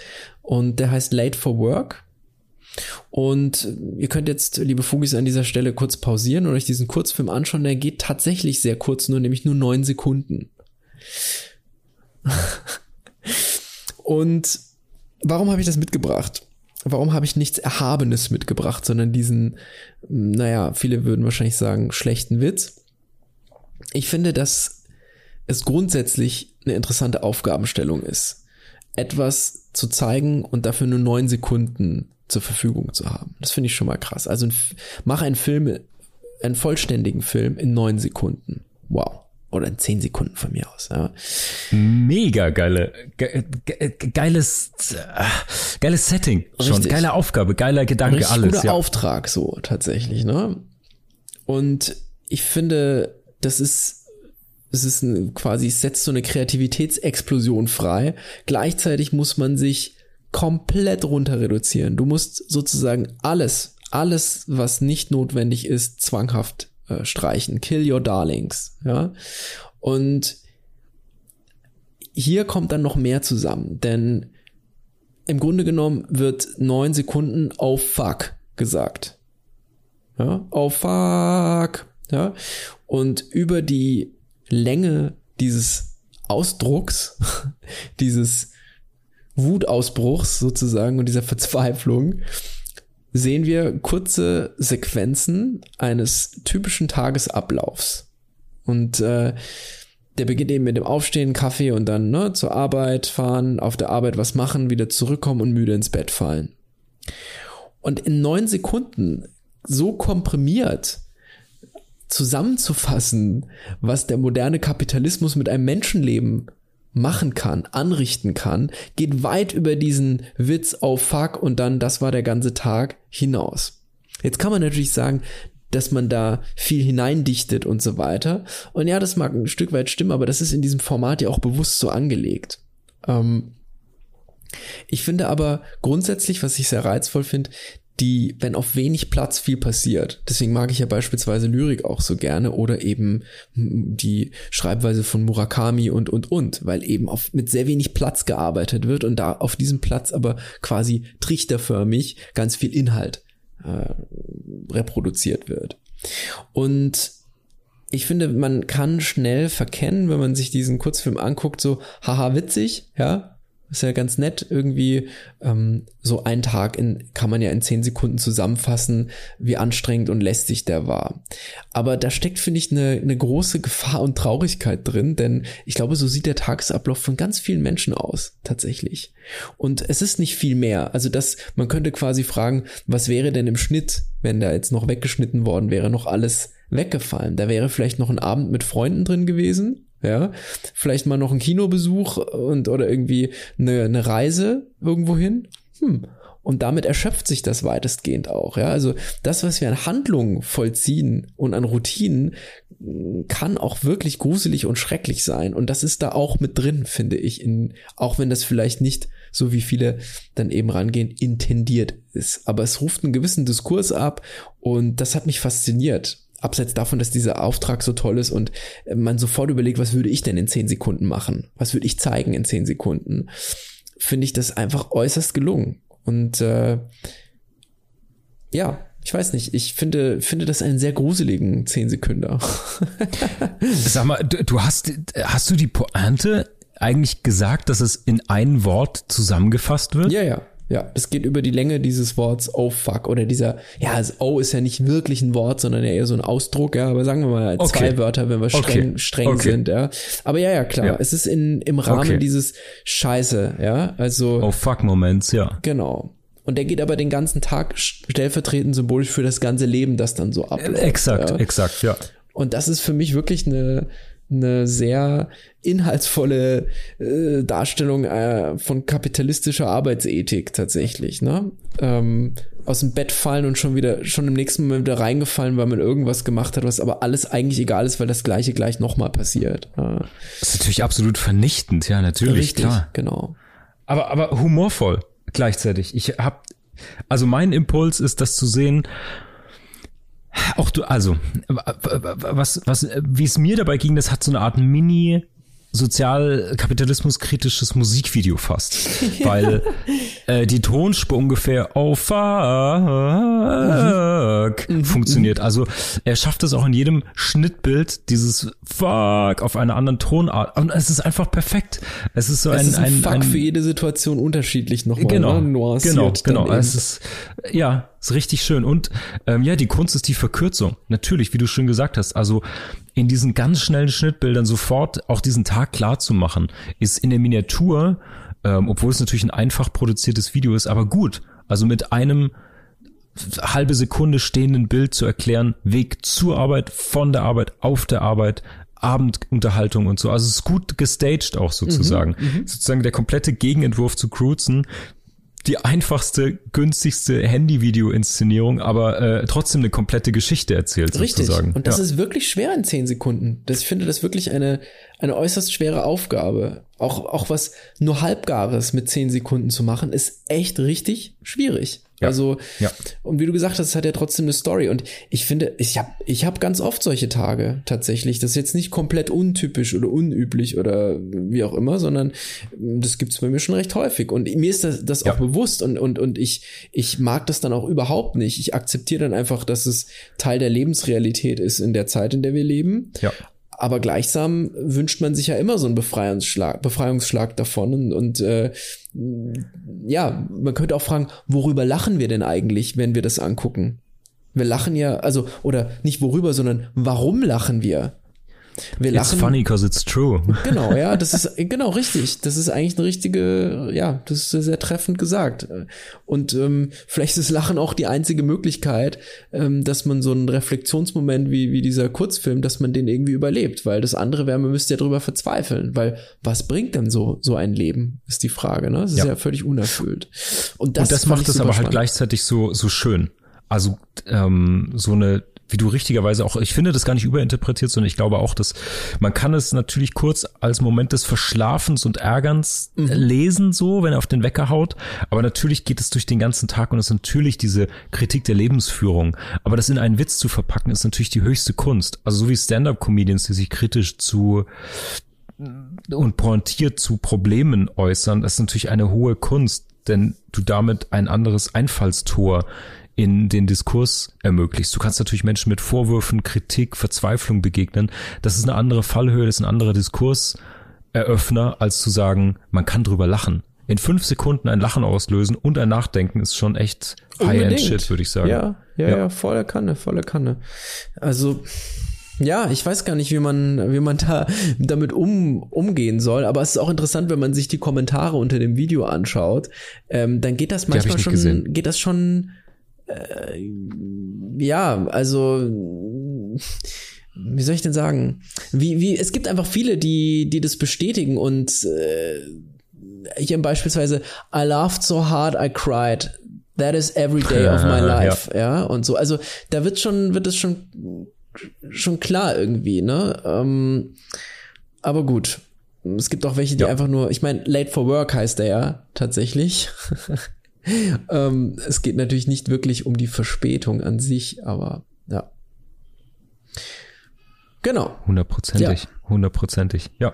S1: Und der heißt Late for Work. Und ihr könnt jetzt, liebe Fugis, an dieser Stelle kurz pausieren und euch diesen Kurzfilm anschauen. Der geht tatsächlich sehr kurz, nur nämlich nur neun Sekunden. und warum habe ich das mitgebracht? Warum habe ich nichts Erhabenes mitgebracht, sondern diesen, naja, viele würden wahrscheinlich sagen, schlechten Witz? Ich finde, dass es grundsätzlich eine interessante Aufgabenstellung ist, etwas zu zeigen und dafür nur neun Sekunden zur Verfügung zu haben. Das finde ich schon mal krass. Also mach einen Film, einen vollständigen Film in neun Sekunden. Wow. Oder in zehn Sekunden von mir aus. Ja.
S2: Mega geile, ge, ge, geiles, geiles Setting. Schon
S1: Richtig.
S2: geile Aufgabe, geiler Gedanke,
S1: Richtig
S2: alles.
S1: guter
S2: Ja.
S1: Auftrag so tatsächlich, ne? Und ich finde, das ist es ist ein, quasi es setzt so eine Kreativitätsexplosion frei. Gleichzeitig muss man sich komplett runter reduzieren. Du musst sozusagen alles, alles, was nicht notwendig ist, zwanghaft äh, streichen. Kill your darlings, ja? Und hier kommt dann noch mehr zusammen, denn im Grunde genommen wird neun Sekunden oh fuck gesagt. Ja, oh fuck. Ja, und über die Länge dieses Ausdrucks, dieses Wutausbruchs sozusagen und dieser Verzweiflung, sehen wir kurze Sequenzen eines typischen Tagesablaufs. Und äh, der beginnt eben mit dem Aufstehen, Kaffee und dann ne, zur Arbeit fahren, auf der Arbeit was machen, wieder zurückkommen und müde ins Bett fallen. Und in neun Sekunden so komprimiert zusammenzufassen, was der moderne Kapitalismus mit einem Menschenleben machen kann, anrichten kann, geht weit über diesen Witz auf Fuck und dann das war der ganze Tag hinaus. Jetzt kann man natürlich sagen, dass man da viel hineindichtet und so weiter. Und ja, das mag ein Stück weit stimmen, aber das ist in diesem Format ja auch bewusst so angelegt. Ähm ich finde aber grundsätzlich, was ich sehr reizvoll finde, die, wenn auf wenig Platz viel passiert. Deswegen mag ich ja beispielsweise Lyrik auch so gerne oder eben die Schreibweise von Murakami und, und, und, weil eben auf, mit sehr wenig Platz gearbeitet wird und da auf diesem Platz aber quasi trichterförmig ganz viel Inhalt äh, reproduziert wird. Und ich finde, man kann schnell verkennen, wenn man sich diesen Kurzfilm anguckt, so, haha, witzig, ja, ist ja ganz nett, irgendwie ähm, so ein Tag in, kann man ja in zehn Sekunden zusammenfassen, wie anstrengend und lästig der war. Aber da steckt, finde ich, eine, eine große Gefahr und Traurigkeit drin, denn ich glaube, so sieht der Tagesablauf von ganz vielen Menschen aus, tatsächlich. Und es ist nicht viel mehr. Also das, man könnte quasi fragen, was wäre denn im Schnitt, wenn da jetzt noch weggeschnitten worden wäre, noch alles weggefallen? Da wäre vielleicht noch ein Abend mit Freunden drin gewesen, ja, vielleicht mal noch ein Kinobesuch und oder irgendwie eine, eine Reise irgendwo hin. Hm. Und damit erschöpft sich das weitestgehend auch. Ja, also das, was wir an Handlungen vollziehen und an Routinen, kann auch wirklich gruselig und schrecklich sein. Und das ist da auch mit drin, finde ich. In, auch wenn das vielleicht nicht so wie viele dann eben rangehen, intendiert ist. Aber es ruft einen gewissen Diskurs ab und das hat mich fasziniert abseits davon, dass dieser Auftrag so toll ist und man sofort überlegt, was würde ich denn in zehn Sekunden machen? Was würde ich zeigen in zehn Sekunden? Finde ich das einfach äußerst gelungen. Und äh, ja, ich weiß nicht, ich finde, finde das einen sehr gruseligen zehn Sekunden.
S2: Sag mal, du, du hast, hast du die Pointe eigentlich gesagt, dass es in ein Wort zusammengefasst wird?
S1: Ja, ja. Ja, das geht über die Länge dieses Worts oh fuck oder dieser, ja, also oh ist ja nicht wirklich ein Wort, sondern ja eher so ein Ausdruck, ja, aber sagen wir mal
S2: Okay.
S1: zwei Wörter, wenn wir streng,
S2: Okay.
S1: streng
S2: Okay.
S1: sind, ja. Aber ja, ja, klar,
S2: Ja.
S1: es ist in, im Rahmen dieses Scheiße, ja, also,
S2: Oh fuck Moments, ja.
S1: genau. Und der geht aber den ganzen Tag stellvertretend symbolisch für das ganze Leben, das dann so abläuft.
S2: Exakt,
S1: ja.
S2: exakt, ja.
S1: Und das ist für mich wirklich eine, eine sehr inhaltsvolle äh, Darstellung äh, von kapitalistischer Arbeitsethik tatsächlich. Ne? Ähm, aus dem Bett fallen und schon wieder, schon im nächsten Moment wieder reingefallen, weil man irgendwas gemacht hat, was aber alles eigentlich egal ist, weil das Gleiche gleich nochmal passiert. Ja,
S2: Das ist natürlich absolut vernichtend, ja, natürlich, klar.
S1: genau.
S2: Aber, aber humorvoll gleichzeitig. Ich hab, also mein Impuls ist, das zu sehen. Auch du, also, was, was, wie es mir dabei ging, das hat so eine Art Mini sozialkapitalismus-kritisches Musikvideo fast. Weil äh, die Tonspur ungefähr oh fuck funktioniert. Also er schafft es auch in jedem Schnittbild, dieses fuck auf einer anderen Tonart. Und es ist einfach perfekt. Es ist so
S1: Es
S2: ein,
S1: ist ein,
S2: ein,
S1: Fuck
S2: ein
S1: für jede Situation unterschiedlich nochmal.
S2: genau,
S1: ne? nuanciert
S2: genau, genau. Es ist, ja, ist richtig schön. Und ähm, ja, die Kunst ist die Verkürzung. Natürlich, wie du schon gesagt hast. Also in diesen ganz schnellen Schnittbildern sofort auch diesen Tag klar zu machen, ist in der Miniatur, ähm, obwohl es natürlich ein einfach produziertes Video ist, aber gut. Also mit einem halbe Sekunde stehenden Bild zu erklären, Weg zur Arbeit, von der Arbeit, auf der Arbeit, Abendunterhaltung und so. Also es ist gut gestaged auch sozusagen. Mhm, mhm. sozusagen der komplette Gegenentwurf zu Cruzen. Die einfachste, günstigste Handy-Video-Inszenierung, aber äh, trotzdem eine komplette Geschichte erzählt
S1: Richtig.
S2: sozusagen.
S1: Und das ja. ist wirklich schwer in zehn Sekunden. Das, ich finde das wirklich eine, eine äußerst schwere Aufgabe. Auch, auch was nur halbgares mit zehn Sekunden zu machen, ist echt richtig schwierig. Ja. Also, ja. und wie du gesagt hast, es hat ja trotzdem eine Story. Und ich finde, ich habe ich hab ganz oft solche Tage tatsächlich. Das ist jetzt nicht komplett untypisch oder unüblich oder wie auch immer, sondern das gibt's bei mir schon recht häufig. Und mir ist das, das ja. auch bewusst und, und, und ich, ich mag das dann auch überhaupt nicht. Ich akzeptiere dann einfach, dass es Teil der Lebensrealität ist in der Zeit, in der wir leben. Ja. Aber gleichsam wünscht man sich ja immer so einen Befreiungsschlag, Befreiungsschlag davon. Und, und äh, ja, man könnte auch fragen, worüber lachen wir denn eigentlich, wenn wir das angucken? Wir lachen ja, also, oder nicht worüber, sondern warum lachen wir?
S2: Wir lachen. It's funny because it's true.
S1: Genau, ja, das ist genau richtig. Das ist eigentlich eine richtige, ja, das ist sehr, treffend gesagt. Und ähm, vielleicht ist Lachen auch die einzige Möglichkeit, ähm, dass man so einen Reflexionsmoment wie wie dieser Kurzfilm, dass man den irgendwie überlebt, weil das andere wäre, man müsste ja drüber verzweifeln, weil was bringt denn so so ein Leben, ist die Frage. Ne, das ist ja, ja völlig unerfüllt.
S2: Und das, Und das macht es aber halt gleichzeitig so so schön. Also ähm, so eine wie du richtigerweise auch, ich finde das gar nicht überinterpretiert, sondern ich glaube auch, dass man kann es natürlich kurz als Moment des Verschlafens und Ärgerns mhm. lesen, so, wenn er auf den Wecker haut. Aber natürlich geht es durch den ganzen Tag und es ist natürlich diese Kritik der Lebensführung. Aber das in einen Witz zu verpacken, ist natürlich die höchste Kunst. Also so wie Stand-up-Comedians, die sich kritisch zu und pointiert zu Problemen äußern, das ist natürlich eine hohe Kunst, denn du damit ein anderes Einfallstor in den Diskurs ermöglichst. Du kannst natürlich Menschen mit Vorwürfen, Kritik, Verzweiflung begegnen. Das ist eine andere Fallhöhe, das ist ein anderer Diskurseröffner, als zu sagen, man kann drüber lachen. In fünf Sekunden ein Lachen auslösen und ein Nachdenken ist schon echt High-End-Shit, würde ich sagen.
S1: Ja, ja, ja, ja, volle Kanne, volle Kanne. Also, ja, ich weiß gar nicht, wie man, wie man da damit um, umgehen soll, aber es ist auch interessant, wenn man sich die Kommentare unter dem Video anschaut, ähm, dann geht das manchmal schon, gesehen. geht das schon äh, ja, also wie soll ich denn sagen? Wie, wie, es gibt einfach viele, die, die das bestätigen und äh, hier beispielsweise I laughed so hard I cried. That is every day of my life, ja. ja, und so. Also da wird schon, wird es schon, schon klar irgendwie, ne? Ähm, aber gut. Es gibt auch welche, die ja. einfach nur, ich meine, Late for Work heißt der ja tatsächlich. ähm, es geht natürlich nicht wirklich um die Verspätung an sich, aber ja. Genau.
S2: Hundertprozentig. Hundertprozentig. Ja.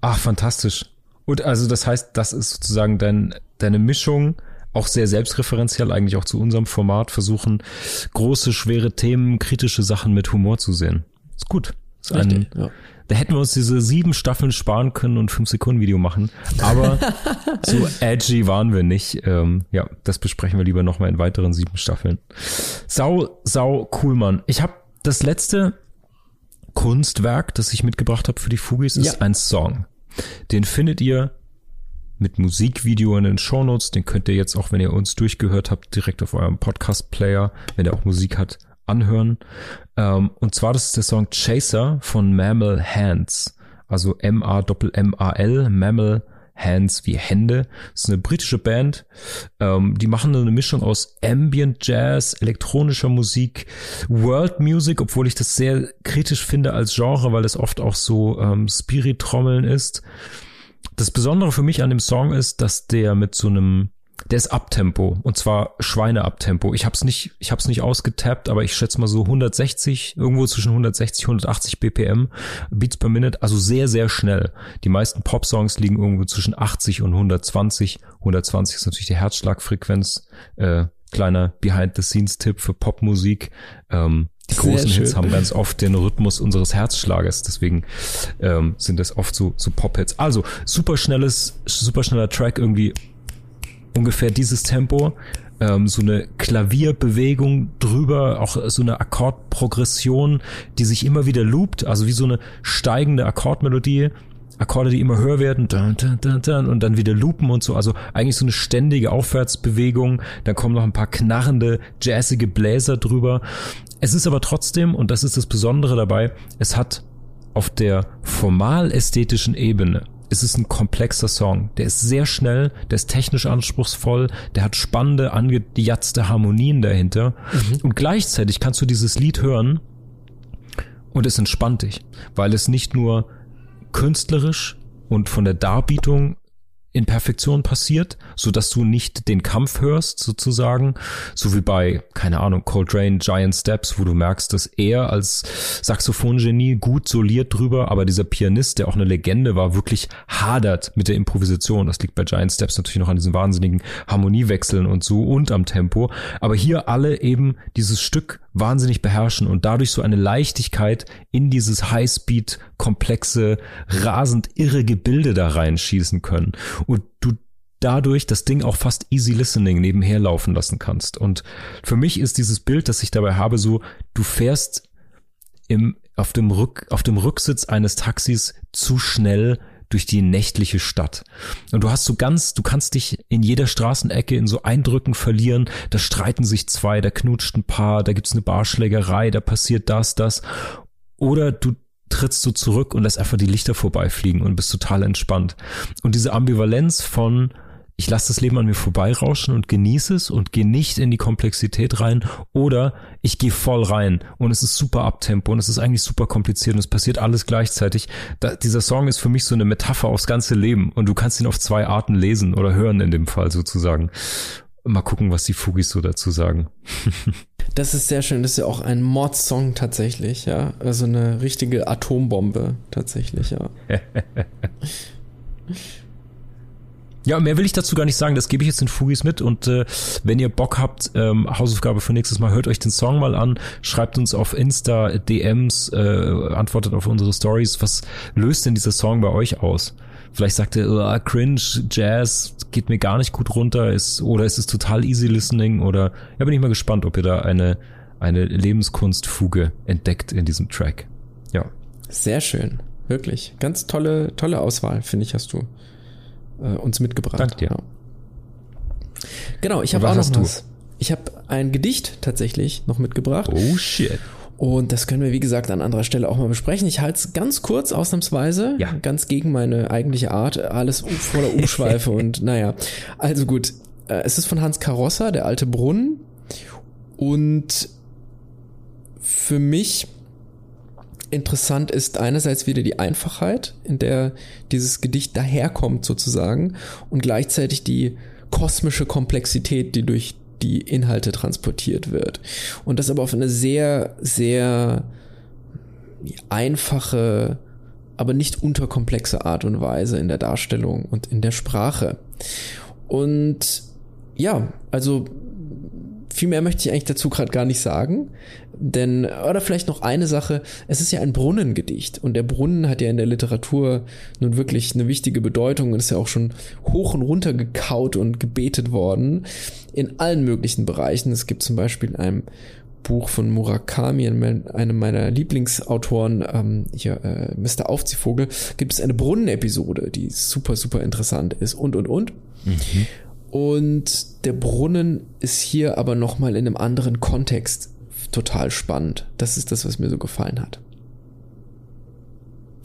S2: Ach, fantastisch. Und also das heißt, das ist sozusagen dein, deine Mischung, auch sehr selbstreferenziell eigentlich auch zu unserem Format, versuchen große, schwere Themen, kritische Sachen mit Humor zu sehen. Ist gut. Ist Richtig, ein, ja. Da hätten wir uns diese sieben Staffeln sparen können und fünf Sekunden Video machen. Aber so edgy waren wir nicht. Ähm, ja, das besprechen wir lieber nochmal in weiteren sieben Staffeln. Sau, sau cool, Mann. Ich habe das letzte Kunstwerk, das ich mitgebracht habe für die Fugis, ist ja. ein Song. Den findet ihr mit Musikvideo in den Shownotes. Den könnt ihr jetzt auch, wenn ihr uns durchgehört habt, direkt auf eurem Podcast-Player, wenn der auch Musik hat, anhören. Ähm, und zwar das ist der Song Chaser von Mammal Hands. Also M-A-M-M-A-L, Mammal Hands wie Hände. Das ist eine britische Band. Ähm, die machen eine Mischung aus Ambient Jazz, elektronischer Musik, World Music, obwohl ich das sehr kritisch finde als Genre, weil es oft auch so ähm, Spirit-Trommeln ist. Das Besondere für mich an dem Song ist, dass der mit so einem der ist Abtempo und zwar Schweine-Abtempo. Ich hab's nicht, ich hab's nicht ausgetappt, aber ich schätze mal so 160, irgendwo zwischen 160 180 BPM Beats per Minute, also sehr sehr schnell. Die meisten Pop-Songs liegen irgendwo zwischen 80 und 120. 120 ist natürlich die Herzschlagfrequenz. Äh, kleiner Behind-the-Scenes-Tipp für Popmusik. Ähm, die großen Hits haben ganz oft den Rhythmus unseres Herzschlages, deswegen ähm, sind das oft so, so Pop-Hits. Also super schnelles, super schneller Track, irgendwie ungefähr dieses Tempo, ähm, so eine Klavierbewegung drüber, auch so eine Akkordprogression, die sich immer wieder loopt, also wie so eine steigende Akkordmelodie. Akkorde, die immer höher werden dun, dun, dun, dun, und dann wieder loopen und so. Also eigentlich so eine ständige Aufwärtsbewegung. Dann kommen noch ein paar knarrende, jazzige Bläser drüber. Es ist aber trotzdem, und das ist das Besondere dabei, es hat auf der formal ästhetischen Ebene es ist ein komplexer Song. Der ist sehr schnell, der ist technisch anspruchsvoll, der hat spannende, angejatzte Harmonien dahinter. Mhm. Und gleichzeitig kannst du dieses Lied hören und es entspannt dich, weil es nicht nur künstlerisch und von der Darbietung in Perfektion passiert, so dass du nicht den Kampf hörst, sozusagen, so wie bei, keine Ahnung, Coltrane Giant Steps, wo du merkst, dass er als Saxophongenie gut soliert drüber, aber dieser Pianist, der auch eine Legende war, wirklich hadert mit der Improvisation. Das liegt bei Giant Steps natürlich noch an diesen wahnsinnigen Harmoniewechseln und so und am Tempo. Aber hier alle eben dieses Stück wahnsinnig beherrschen und dadurch so eine Leichtigkeit in dieses Highspeed komplexe, rasend irre Gebilde da reinschießen können und du dadurch das Ding auch fast easy listening nebenher laufen lassen kannst. Und für mich ist dieses Bild, das ich dabei habe, so, du fährst im, auf dem Rück, auf dem Rücksitz eines Taxis zu schnell durch die nächtliche Stadt. Und du hast so ganz, du kannst dich in jeder Straßenecke in so Eindrücken verlieren. Da streiten sich zwei, da knutscht ein Paar, da gibt's eine Barschlägerei, da passiert das, das. Oder du trittst du zurück und lässt einfach die Lichter vorbeifliegen und bist total entspannt. Und diese Ambivalenz von ich lasse das Leben an mir vorbeirauschen und genieße es und gehe nicht in die Komplexität rein oder ich gehe voll rein und es ist super abtempo und es ist eigentlich super kompliziert und es passiert alles gleichzeitig. Da, dieser Song ist für mich so eine Metapher aufs ganze Leben und du kannst ihn auf zwei Arten lesen oder hören in dem Fall sozusagen. Mal gucken, was die Fugis so dazu sagen.
S1: Das ist sehr schön. Das ist ja auch ein Mod-Song tatsächlich, ja. Also eine richtige Atombombe tatsächlich, ja.
S2: Ja, mehr will ich dazu gar nicht sagen. Das gebe ich jetzt den Fugis mit. Und äh, wenn ihr Bock habt, ähm, Hausaufgabe für nächstes Mal, hört euch den Song mal an, schreibt uns auf Insta DMs, äh, antwortet auf unsere Stories. Was löst denn dieser Song bei euch aus? Vielleicht sagt ihr, oh, cringe, Jazz, geht mir gar nicht gut runter, ist, oder ist es total easy listening, oder, ja, bin ich mal gespannt, ob ihr da eine, eine Lebenskunstfuge entdeckt in diesem Track. Ja.
S1: Sehr schön. Wirklich. Ganz tolle, tolle Auswahl, finde ich, hast du äh, uns mitgebracht.
S2: Danke dir. Ja.
S1: Genau, ich habe auch noch was. Ich habe ein Gedicht tatsächlich noch mitgebracht.
S2: Oh shit.
S1: Und das können wir, wie gesagt, an anderer Stelle auch mal besprechen. Ich halte es ganz kurz, ausnahmsweise. Ja. Ganz gegen meine eigentliche Art. Alles voller Umschweife und naja. Also gut. Äh, es ist von Hans Karossa, der alte Brunnen. Und für mich interessant ist einerseits wieder die Einfachheit, in der dieses Gedicht daherkommt sozusagen und gleichzeitig die kosmische Komplexität, die durch die Inhalte transportiert wird. Und das aber auf eine sehr, sehr einfache, aber nicht unterkomplexe Art und Weise in der Darstellung und in der Sprache. Und ja, also viel mehr möchte ich eigentlich dazu gerade gar nicht sagen. Denn, oder vielleicht noch eine Sache, es ist ja ein Brunnengedicht und der Brunnen hat ja in der Literatur nun wirklich eine wichtige Bedeutung und ist ja auch schon hoch und runter gekaut und gebetet worden in allen möglichen Bereichen. Es gibt zum Beispiel in einem Buch von Murakami, einem meiner Lieblingsautoren, ähm, hier, äh, Mr. Aufziehvogel, gibt es eine Brunnenepisode, die super, super interessant ist und, und, und. Mhm. Und der Brunnen ist hier aber nochmal in einem anderen Kontext total spannend. Das ist das, was mir so gefallen hat.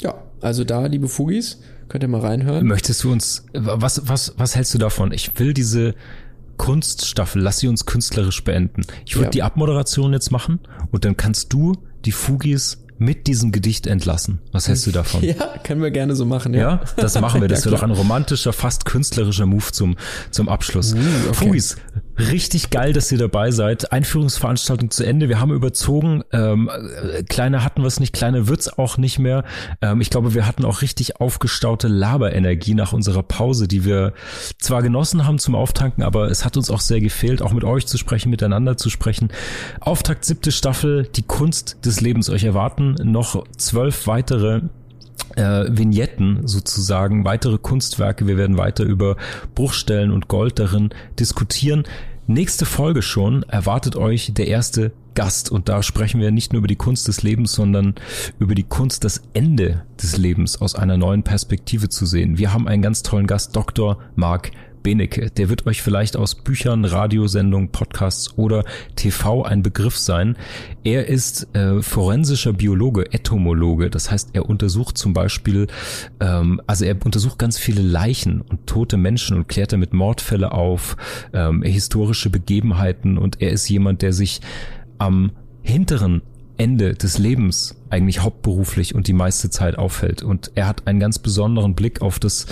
S1: Ja, also da, liebe Fugis, könnt ihr mal reinhören.
S2: Möchtest du uns, was, was, was hältst du davon? Ich will diese Kunststaffel, lass sie uns künstlerisch beenden. Ich würde ja. die Abmoderation jetzt machen und dann kannst du die Fugis mit diesem Gedicht entlassen. Was hältst du davon?
S1: Ja, können wir gerne so machen. Ja,
S2: ja das machen wir. Das ja, wäre doch ein romantischer, fast künstlerischer Move zum, zum Abschluss. Uh, okay. Fugis, richtig geil, dass ihr dabei seid. Einführungsveranstaltung zu Ende. Wir haben überzogen. Ähm, kleiner hatten wir es nicht, kleiner wird's auch nicht mehr. Ähm, ich glaube, wir hatten auch richtig aufgestaute Laberenergie nach unserer Pause, die wir zwar genossen haben zum Auftanken, aber es hat uns auch sehr gefehlt, auch mit euch zu sprechen, miteinander zu sprechen. Auftakt siebte Staffel, die Kunst des Lebens euch erwarten noch zwölf weitere äh, Vignetten sozusagen, weitere Kunstwerke. Wir werden weiter über Bruchstellen und Gold darin diskutieren. Nächste Folge schon erwartet euch der erste Gast und da sprechen wir nicht nur über die Kunst des Lebens, sondern über die Kunst, das Ende des Lebens aus einer neuen Perspektive zu sehen. Wir haben einen ganz tollen Gast, Dr. Mark Benecke. Der wird euch vielleicht aus Büchern, Radiosendungen, Podcasts oder TV ein Begriff sein. Er ist äh, forensischer Biologe, Entomologe. Das heißt, er untersucht zum Beispiel, ähm, also er untersucht ganz viele Leichen und tote Menschen und klärt damit Mordfälle auf, ähm, historische Begebenheiten und er ist jemand, der sich am hinteren Ende des Lebens eigentlich hauptberuflich und die meiste Zeit auffällt. Und er hat einen ganz besonderen Blick auf das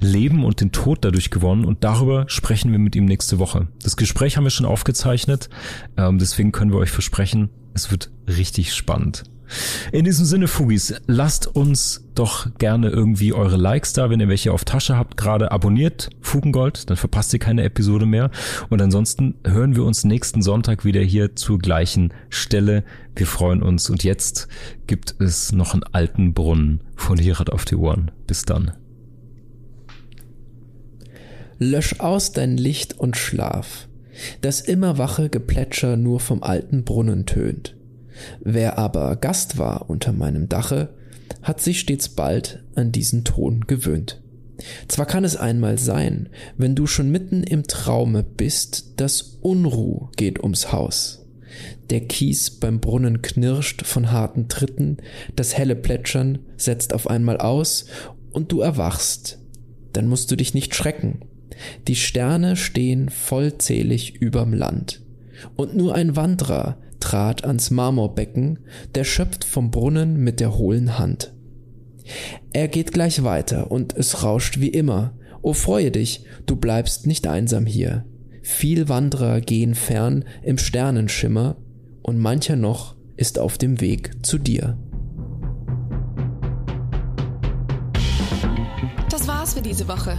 S2: Leben und den Tod dadurch gewonnen und darüber sprechen wir mit ihm nächste Woche. Das Gespräch haben wir schon aufgezeichnet, ähm, deswegen können wir euch versprechen, es wird richtig spannend. In diesem Sinne, Fugis, lasst uns doch gerne irgendwie eure Likes da, wenn ihr welche auf Tasche habt. Gerade abonniert Fugengold, dann verpasst ihr keine Episode mehr. Und ansonsten hören wir uns nächsten Sonntag wieder hier zur gleichen Stelle. Wir freuen uns. Und jetzt gibt es noch einen alten Brunnen von Hierat auf die Ohren. Bis dann.
S1: Lösch aus dein Licht und schlaf. Das immer wache Geplätscher nur vom alten Brunnen tönt. Wer aber Gast war unter meinem Dache, hat sich stets bald an diesen Ton gewöhnt. Zwar kann es einmal sein, wenn du schon mitten im Traume bist, dass Unruh geht ums Haus. Der Kies beim Brunnen knirscht von harten Tritten, das helle Plätschern setzt auf einmal aus und du erwachst. Dann musst du dich nicht schrecken. Die Sterne stehen vollzählig überm Land. Und nur ein Wanderer trat ans Marmorbecken, der schöpft vom Brunnen mit der hohlen Hand. Er geht gleich weiter und es rauscht wie immer. O freue dich, du bleibst nicht einsam hier. Viel Wanderer gehen fern im Sternenschimmer und mancher noch ist auf dem Weg zu dir.
S3: Das war's für diese Woche.